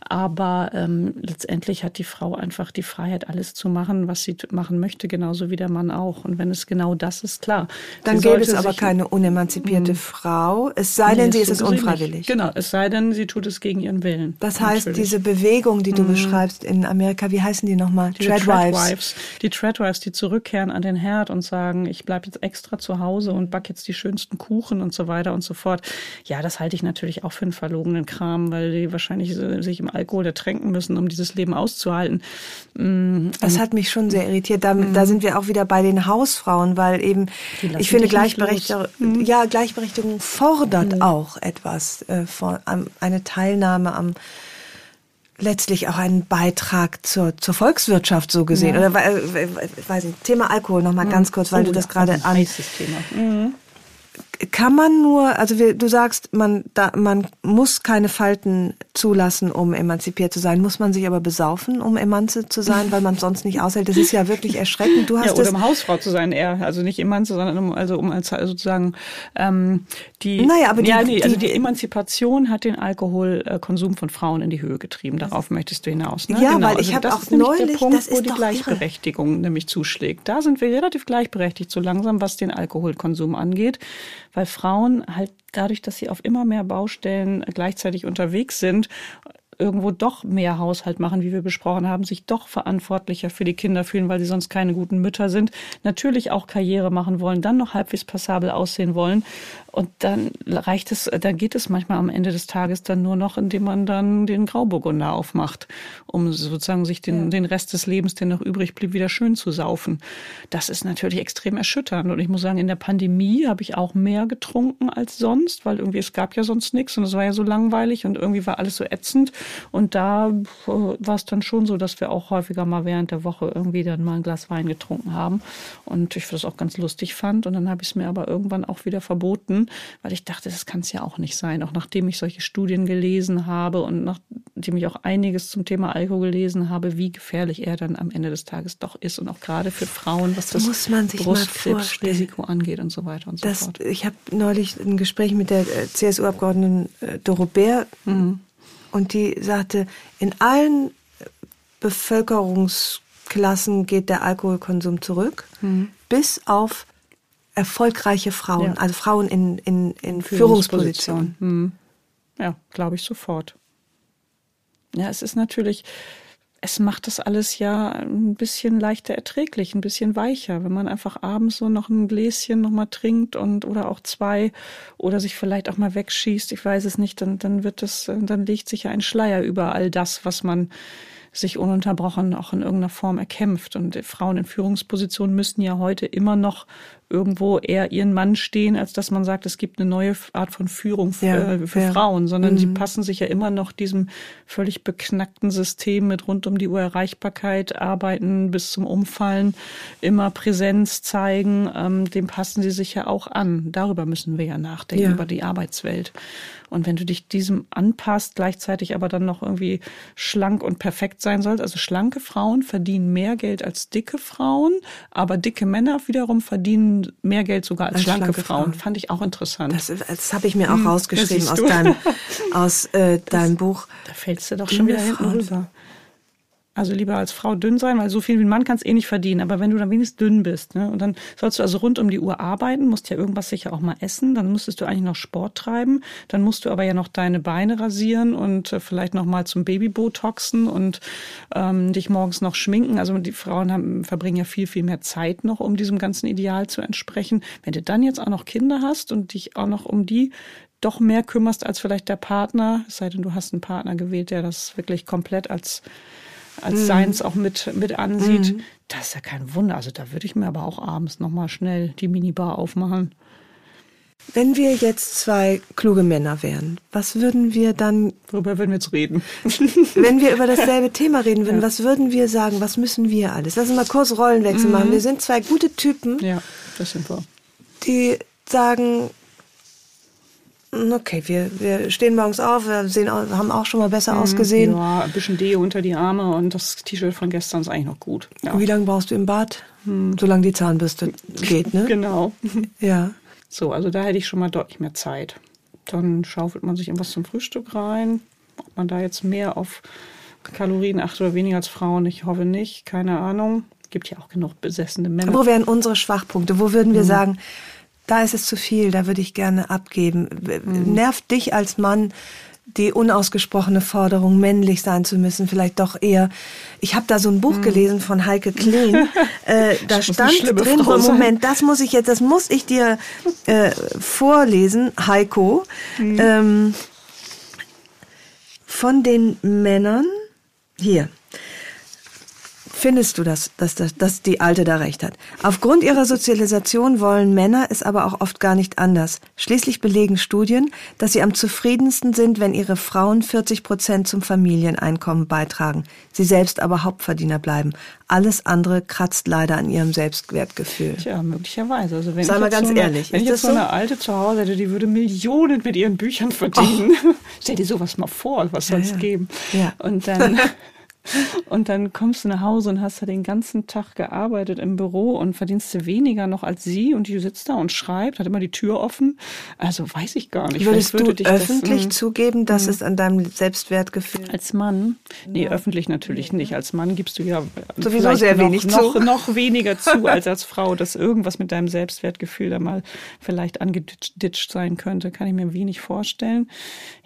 Aber ähm, letztendlich hat die Frau einfach die Freiheit, alles zu machen, was sie machen möchte, genauso wie der Mann auch. Und wenn es genau das ist, klar. Dann gäbe es aber keine unemanzipierte mhm. Frau, es sei denn, nee, sie ist es unfreiwillig. Genau, es sei denn, sie tut es gegen ihren Willen. Willen. Das heißt, natürlich. diese Bewegung, die du mhm. beschreibst in Amerika, wie heißen die nochmal? Die Treadwives. Die Treadwives, die zurückkehren an den Herd und sagen, ich bleibe jetzt extra zu Hause und back jetzt die schönsten Kuchen und so weiter und so fort. Ja, das halte ich natürlich auch für einen verlogenen Kram, weil die wahrscheinlich sich im Alkohol ertränken müssen, um dieses Leben auszuhalten. Mhm. Das hat mich schon sehr irritiert. Da, mhm. da sind wir auch wieder bei den Hausfrauen, weil eben, ich finde, Gleichberechtigung, mhm. ja, Gleichberechtigung fordert mhm. auch etwas, äh, von, eine Teilnahme am am letztlich auch einen Beitrag zur, zur Volkswirtschaft so gesehen. Ja. Oder äh, weiß nicht, Thema Alkohol nochmal mhm. ganz kurz, weil oh, du das gerade an. Thema. Mhm kann man nur, also wir, du sagst, man, da, man muss keine Falten zulassen, um emanzipiert zu sein. Muss man sich aber besaufen, um emanze zu sein, weil man sonst nicht aushält? Das ist ja wirklich erschreckend. Du hast ja, oder um Hausfrau zu sein eher. Also nicht emanze, sondern um, also um als sozusagen ähm, die. Naja, aber die, ja, nee, also die Emanzipation hat den Alkoholkonsum von Frauen in die Höhe getrieben. Darauf möchtest du hinaus. Ne? Ja, genau. weil ich also habe auch neulich, der Punkt, das ist wo die Gleichberechtigung irre. nämlich zuschlägt. Da sind wir relativ gleichberechtigt so langsam, was den Alkoholkonsum angeht weil Frauen halt dadurch, dass sie auf immer mehr Baustellen gleichzeitig unterwegs sind, irgendwo doch mehr Haushalt machen, wie wir besprochen haben, sich doch verantwortlicher für die Kinder fühlen, weil sie sonst keine guten Mütter sind, natürlich auch Karriere machen wollen, dann noch halbwegs passabel aussehen wollen und dann reicht es, dann geht es manchmal am Ende des Tages dann nur noch, indem man dann den Grauburgunder aufmacht, um sozusagen sich den, ja. den Rest des Lebens, der noch übrig blieb, wieder schön zu saufen. Das ist natürlich extrem erschütternd. Und ich muss sagen, in der Pandemie habe ich auch mehr getrunken als sonst, weil irgendwie es gab ja sonst nichts und es war ja so langweilig und irgendwie war alles so ätzend. Und da äh, war es dann schon so, dass wir auch häufiger mal während der Woche irgendwie dann mal ein Glas Wein getrunken haben. Und ich das auch ganz lustig fand. Und dann habe ich es mir aber irgendwann auch wieder verboten, weil ich dachte, das kann es ja auch nicht sein. Auch nachdem ich solche Studien gelesen habe und nachdem ich auch einiges zum Thema Alkohol gelesen habe, wie gefährlich er dann am Ende des Tages doch ist. Und auch gerade für Frauen, was das, das Brustkrebsrisiko angeht und so weiter und so das, fort. Ich habe neulich ein Gespräch mit der äh, CSU-Abgeordneten äh, Doro Bär mhm. Und die sagte, in allen Bevölkerungsklassen geht der Alkoholkonsum zurück, mhm. bis auf erfolgreiche Frauen, ja. also Frauen in, in, in Führungspositionen. Mhm. Ja, glaube ich sofort. Ja, es ist natürlich, es macht das alles ja ein bisschen leichter erträglich, ein bisschen weicher, wenn man einfach abends so noch ein Gläschen noch mal trinkt und oder auch zwei oder sich vielleicht auch mal wegschießt, ich weiß es nicht, dann dann wird es dann legt sich ja ein Schleier über all das, was man sich ununterbrochen auch in irgendeiner Form erkämpft. Und Frauen in Führungspositionen müssten ja heute immer noch irgendwo eher ihren Mann stehen, als dass man sagt, es gibt eine neue Art von Führung für, ja, äh, für ja. Frauen, sondern mhm. sie passen sich ja immer noch diesem völlig beknackten System mit rund um die Uhr Erreichbarkeit, arbeiten bis zum Umfallen, immer Präsenz zeigen, ähm, dem passen sie sich ja auch an. Darüber müssen wir ja nachdenken, ja. über die Arbeitswelt. Und wenn du dich diesem anpasst, gleichzeitig aber dann noch irgendwie schlank und perfekt sein sollst, also schlanke Frauen verdienen mehr Geld als dicke Frauen, aber dicke Männer wiederum verdienen mehr Geld sogar als, als schlanke, schlanke Frauen. Frauen. Fand ich auch interessant. Das, das habe ich mir auch hm, rausgeschrieben aus deinem, aus äh, deinem Buch. Da fällst du doch schon wieder hinten rüber. Also lieber als Frau dünn sein, weil so viel wie ein Mann kannst eh nicht verdienen. Aber wenn du dann wenigstens dünn bist, ne, und dann sollst du also rund um die Uhr arbeiten, musst ja irgendwas sicher auch mal essen, dann müsstest du eigentlich noch Sport treiben, dann musst du aber ja noch deine Beine rasieren und äh, vielleicht noch mal zum Babybotoxen und ähm, dich morgens noch schminken. Also die Frauen haben, verbringen ja viel, viel mehr Zeit noch, um diesem ganzen Ideal zu entsprechen. Wenn du dann jetzt auch noch Kinder hast und dich auch noch um die doch mehr kümmerst als vielleicht der Partner, es sei denn, du hast einen Partner gewählt, der das wirklich komplett als als mhm. Seins auch mit, mit ansieht. Mhm. Das ist ja kein Wunder. Also da würde ich mir aber auch abends nochmal schnell die Minibar aufmachen. Wenn wir jetzt zwei kluge Männer wären, was würden wir dann. Worüber würden wir jetzt reden? wenn wir über dasselbe Thema reden würden, ja. was würden wir sagen? Was müssen wir alles? Lass uns mal kurz Rollenwechsel mhm. machen. Wir sind zwei gute Typen. Ja, das sind wir. Die sagen, Okay, wir, wir stehen morgens auf, wir sehen, haben auch schon mal besser mhm, ausgesehen. Ja, ein bisschen Deo unter die Arme und das T-Shirt von gestern ist eigentlich noch gut. Ja. Wie lange brauchst du im Bad? Hm. Solange die Zahnbürste geht, ne? Genau. Ja. So, also da hätte ich schon mal deutlich mehr Zeit. Dann schaufelt man sich irgendwas zum Frühstück rein. Ob man da jetzt mehr auf Kalorien achtet oder weniger als Frauen, ich hoffe nicht, keine Ahnung. Gibt ja auch genug besessene Männer. Wo wären unsere Schwachpunkte? Wo würden wir mhm. sagen, da ist es zu viel, da würde ich gerne abgeben. Mhm. Nervt dich als Mann die unausgesprochene Forderung, männlich sein zu müssen, vielleicht doch eher. Ich habe da so ein Buch mhm. gelesen von Heike Kleen. Äh, da stand drin, so, Moment, das muss ich jetzt, das muss ich dir äh, vorlesen, Heiko. Mhm. Ähm, von den Männern, hier, findest du, dass, dass, dass, dass die Alte da recht hat? Aufgrund ihrer Sozialisation wollen Männer es aber auch oft gar nicht anders. Schließlich belegen Studien, dass sie am zufriedensten sind, wenn ihre Frauen 40 Prozent zum Familieneinkommen beitragen, sie selbst aber Hauptverdiener bleiben. Alles andere kratzt leider an ihrem Selbstwertgefühl. Tja, möglicherweise. Also wenn Sag mal ganz so eine, ehrlich. Wenn ich jetzt so eine Alte zu Hause hätte, die würde Millionen mit ihren Büchern verdienen. Oh. Stell dir sowas mal vor, was soll es ja, ja. geben? Ja. Und dann Und dann kommst du nach Hause und hast da den ganzen Tag gearbeitet im Büro und verdienst du weniger noch als sie und die sitzt da und schreibt, hat immer die Tür offen. Also weiß ich gar nicht. Würdest würde du öffentlich das, hm. zugeben, dass mh. es an deinem Selbstwertgefühl? Als Mann? Nee, ja. öffentlich natürlich nicht. Als Mann gibst du ja sowieso sehr noch, wenig noch, zu. noch weniger zu als als Frau, dass irgendwas mit deinem Selbstwertgefühl da mal vielleicht angeditscht sein könnte. Kann ich mir wenig vorstellen.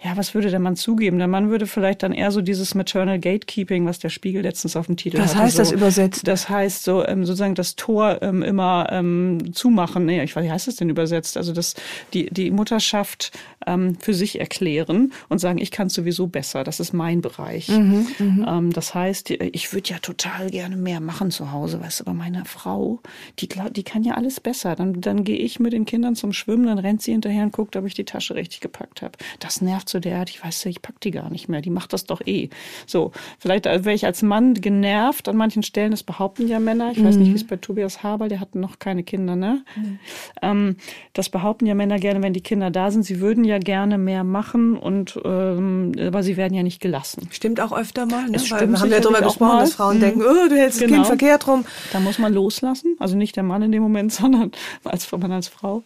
Ja, was würde der Mann zugeben? Der Mann würde vielleicht dann eher so dieses Maternal Gatekeeping, was der Spiegel letztens auf dem Titel hat. Was hatte, heißt so, das übersetzt? Das heißt so ähm, sozusagen das Tor ähm, immer ähm, zumachen. Nee, ich weiß, wie heißt das denn übersetzt? Also das die die Mutterschaft ähm, für sich erklären und sagen, ich kann es sowieso besser. Das ist mein Bereich. Mhm, mhm. ähm, das heißt, ich würde ja total gerne mehr machen zu Hause, weißt du, aber meine Frau, die die kann ja alles besser. Dann dann gehe ich mit den Kindern zum Schwimmen, dann rennt sie hinterher und guckt, ob ich die Tasche richtig gepackt habe. Das nervt so derart. Ich weiß, ich pack die gar nicht mehr. Die macht das doch eh. So, vielleicht wäre ich als Mann genervt an manchen Stellen. Das behaupten ja Männer. Ich mhm. weiß nicht, wie es bei Tobias Haberl, der hat noch keine Kinder, ne? Mhm. Ähm, das behaupten ja Männer gerne, wenn die Kinder da sind. Sie würden ja gerne mehr machen und ähm, aber sie werden ja nicht gelassen. Stimmt auch öfter mal. Ne? Es Weil wir haben ja darüber gesprochen, mal. dass Frauen mhm. denken, oh, du hältst genau. das Kind verkehrt rum. Da muss man loslassen. Also nicht der Mann in dem Moment, sondern als man als Frau.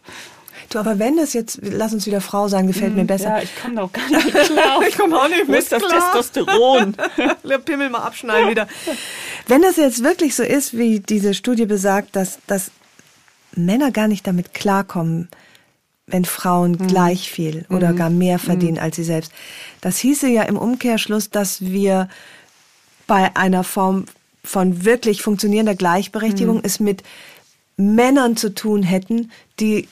Du, aber wenn das jetzt, lass uns wieder Frau sein, gefällt mm, mir besser. Ja, ich komme da auch gar nicht klar. ich komme auch nicht mit das Testosteron. Pimmel mal abschneiden wieder. Wenn das jetzt wirklich so ist, wie diese Studie besagt, dass, dass Männer gar nicht damit klarkommen, wenn Frauen mhm. gleich viel oder mhm. gar mehr verdienen mhm. als sie selbst. Das hieße ja im Umkehrschluss, dass wir bei einer Form von wirklich funktionierender Gleichberechtigung mhm. es mit Männern zu tun hätten, die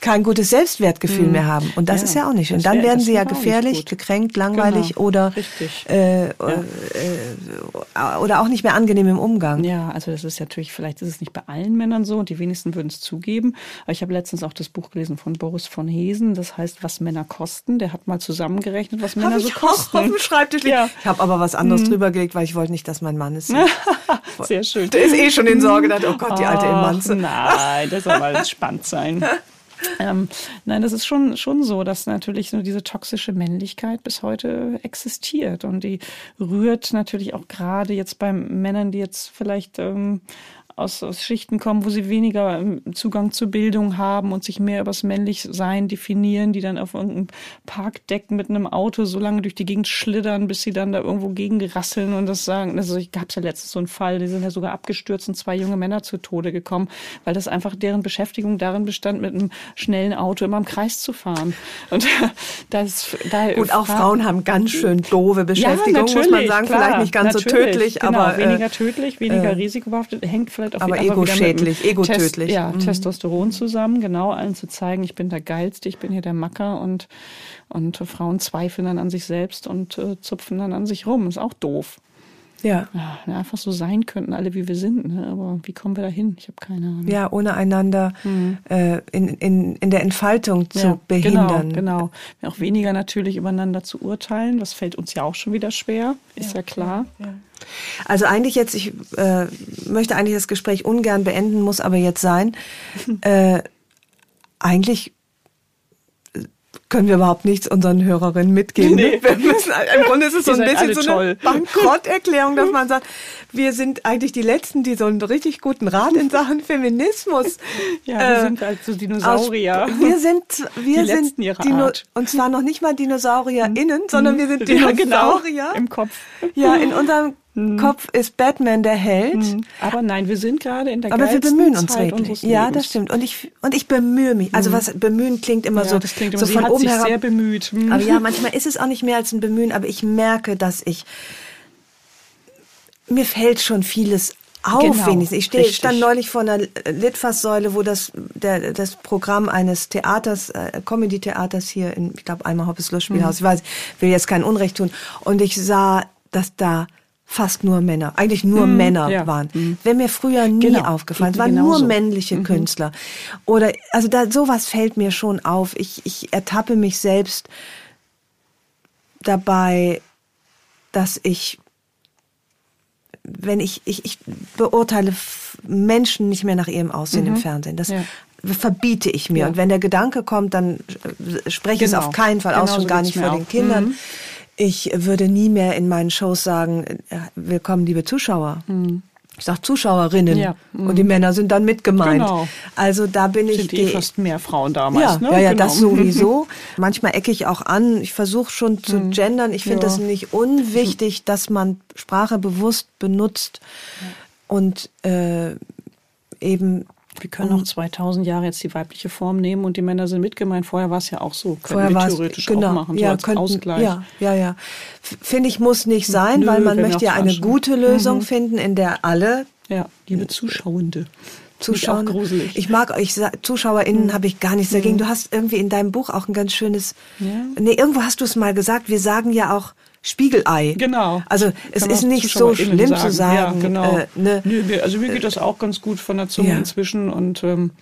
kein gutes Selbstwertgefühl mhm. mehr haben. Und das ja, ist ja auch nicht. Und dann wär, werden sie ja gefährlich, gekränkt, langweilig genau. oder, äh, ja. äh, oder auch nicht mehr angenehm im Umgang. Ja, also das ist natürlich, vielleicht ist es nicht bei allen Männern so und die wenigsten würden es zugeben. Aber ich habe letztens auch das Buch gelesen von Boris von Hesen, das heißt, was Männer kosten. Der hat mal zusammengerechnet, was Männer hab so kosten. Auf dem Schreibtisch ja. Ich habe aber was anderes mhm. drüber gelegt, weil ich wollte nicht, dass mein Mann es sieht. Sehr schön. Der ist eh schon in Sorge, dass, oh Gott, die alte Emanze. Nein, das soll mal spannend sein. Ähm, nein, das ist schon, schon so, dass natürlich so diese toxische Männlichkeit bis heute existiert. Und die rührt natürlich auch gerade jetzt bei Männern, die jetzt vielleicht ähm, aus, aus Schichten kommen, wo sie weniger ähm, Zugang zur Bildung haben und sich mehr übers Männlichsein definieren, die dann auf irgendeinem Parkdeck mit einem Auto so lange durch die Gegend schlittern, bis sie dann da irgendwo gegengerasseln und das sagen. Also ich gab es ja letztens so einen Fall, die sind ja sogar abgestürzt und zwei junge Männer zu Tode gekommen, weil das einfach deren Beschäftigung darin bestand, mit einem schnellen Auto immer im Kreis zu fahren. Und das da Gut, auch Frauen haben ganz schön doofe Beschäftigung, ja, muss man sagen. Klar, vielleicht nicht ganz so tödlich, genau, aber. Weniger äh, tödlich, weniger äh, risikobehaftet, hängt vielleicht auch aber ego-schädlich, ego-tödlich. Ja, mhm. Testosteron zusammen, genau, allen zu zeigen, ich bin der Geilste, ich bin hier der Macker und, und Frauen zweifeln dann an sich selbst und äh, zupfen dann an sich rum. Ist auch doof. Ja. ja. Einfach so sein könnten, alle wie wir sind. Ne? Aber wie kommen wir da hin? Ich habe keine Ahnung. Ja, ohne einander mhm. äh, in, in, in der Entfaltung zu ja, behindern. Genau, genau. Auch weniger natürlich übereinander zu urteilen. Das fällt uns ja auch schon wieder schwer, ist ja, ja klar. Also eigentlich jetzt, ich äh, möchte eigentlich das Gespräch ungern beenden, muss aber jetzt sein. äh, eigentlich können wir überhaupt nichts unseren Hörerinnen mitgeben. Nee. Wir müssen, Im Grunde ist es so ein bisschen so eine Bankrotterklärung, dass man sagt, wir sind eigentlich die Letzten, die so einen richtig guten Rat in Sachen Feminismus. Ja, wir äh, sind halt so Dinosaurier. Aus, wir sind, wir die sind Dino, und zwar noch nicht mal DinosaurierInnen, sondern wir sind Dinosaurier. Ja, genau, Im Kopf. Ja, in unserem hm. Kopf ist Batman der Held. Hm. Aber nein, wir sind gerade in der Aber wir bemühen uns Zeit wirklich. Ja, das stimmt. Und ich und ich bemühe mich. Also hm. was bemühen klingt immer ja, so, das klingt immer, so von oben herab. sehr bemüht. Hm. Aber ja, manchmal ist es auch nicht mehr als ein Bemühen. Aber ich merke, dass ich mir fällt schon vieles auf, genau, wenigstens. Ich stehe, stand neulich vor einer Litfaßsäule, wo das, der, das Programm eines Theaters, äh, Comedy-Theaters hier in, ich glaube, Alma Hoppes Lustspielhaus, mhm. ich weiß, will jetzt kein Unrecht tun. Und ich sah, dass da fast nur Männer, eigentlich nur mm, Männer ja. waren. Mm. Wäre mir früher nie genau. aufgefallen. Es waren nur männliche mhm. Künstler. Oder, also da, sowas fällt mir schon auf. Ich, ich ertappe mich selbst dabei, dass ich, wenn ich, ich, ich beurteile Menschen nicht mehr nach ihrem Aussehen mhm. im Fernsehen. Das ja. verbiete ich mir. Ja. Und wenn der Gedanke kommt, dann spreche ich genau. es auf keinen Fall genau aus, schon so gar nicht vor den Kindern. Ich würde nie mehr in meinen Shows sagen, äh, willkommen, liebe Zuschauer. Mhm. Ich sage Zuschauerinnen ja. mhm. und die Männer sind dann mit gemeint. Genau. Also da bin sind ich die fast mehr Frauen damals. Ja, ne? ja, ja genau. das sowieso. Manchmal ecke ich auch an. Ich versuche schon zu mhm. gendern. Ich finde ja. das nicht unwichtig, dass man Sprache bewusst benutzt und äh, eben Wir können auch 2000 Jahre jetzt die weibliche Form nehmen und die Männer sind mitgemeint. Vorher war es ja auch so. Können wir theoretisch genau, auch machen, so ja, als könnten, Ausgleich. Ja, ja, ja. Finde ich, muss nicht sein, Nö, weil man möchte ja eine gute Lösung mhm. finden, in der alle... Ja, liebe Zuschauende. Zuschauer. gruselig. Ich mag euch ZuschauerInnen mhm. habe ich gar nichts dagegen. Du hast irgendwie in deinem Buch auch ein ganz schönes. Ja. Nee, irgendwo hast du es mal gesagt. Wir sagen ja auch Spiegelei. Genau. Also es ist nicht so schlimm sagen. zu sagen. Ja, genau. Äh, ne, Nö, also mir geht das auch ganz gut von der Zunge ja. inzwischen und ähm,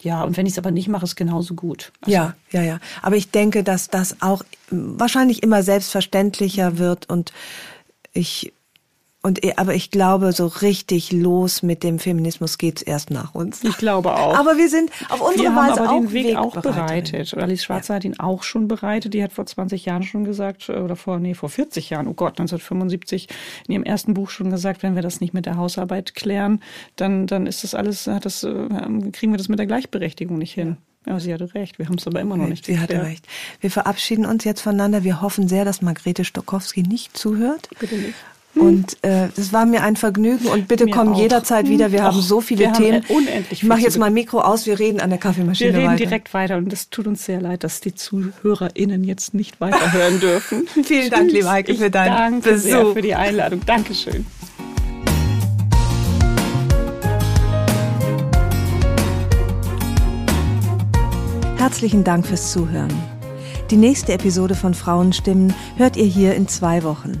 ja, und wenn ich es aber nicht mache, ist genauso gut. Also, ja, ja, ja. Aber ich denke, dass das auch wahrscheinlich immer selbstverständlicher wird und ich und, äh, aber ich glaube, so richtig los mit dem Feminismus geht's erst nach uns. Ich glaube auch. Aber wir sind auf unsere wir Weise haben aber auch den Weg, Weg auch bereitet. Alice Schwarzer ja. hat ihn auch schon bereitet. Die hat vor 20 Jahren schon gesagt, äh, oder vor, nee, vor 40 Jahren, oh Gott, 1975 in ihrem ersten Buch schon gesagt, wenn wir das nicht mit der Hausarbeit klären, dann, dann ist das alles, hat das, äh, kriegen wir das mit der Gleichberechtigung nicht hin. Ja, sie hatte recht. Wir haben es aber immer noch nicht Sie geklärt. hatte recht. Wir verabschieden uns jetzt voneinander. Wir hoffen sehr, dass Margrethe Stokowski nicht zuhört. Bitte nicht. Und äh, das war mir ein Vergnügen und bitte mir komm auch. jederzeit wieder. Wir Och, haben so viele Themen. unendlich ich mache jetzt mal Mikro aus, wir reden an der Kaffeemaschine weiter. Wir reden weiter. direkt weiter und es tut uns sehr leid, dass die ZuhörerInnen jetzt nicht weiterhören dürfen. Vielen Dank, liebe Heike, für deinen danke Besuch. Sehr für die Einladung. Dankeschön. Herzlichen Dank fürs Zuhören. Die nächste Episode von Frauenstimmen hört ihr hier in zwei Wochen.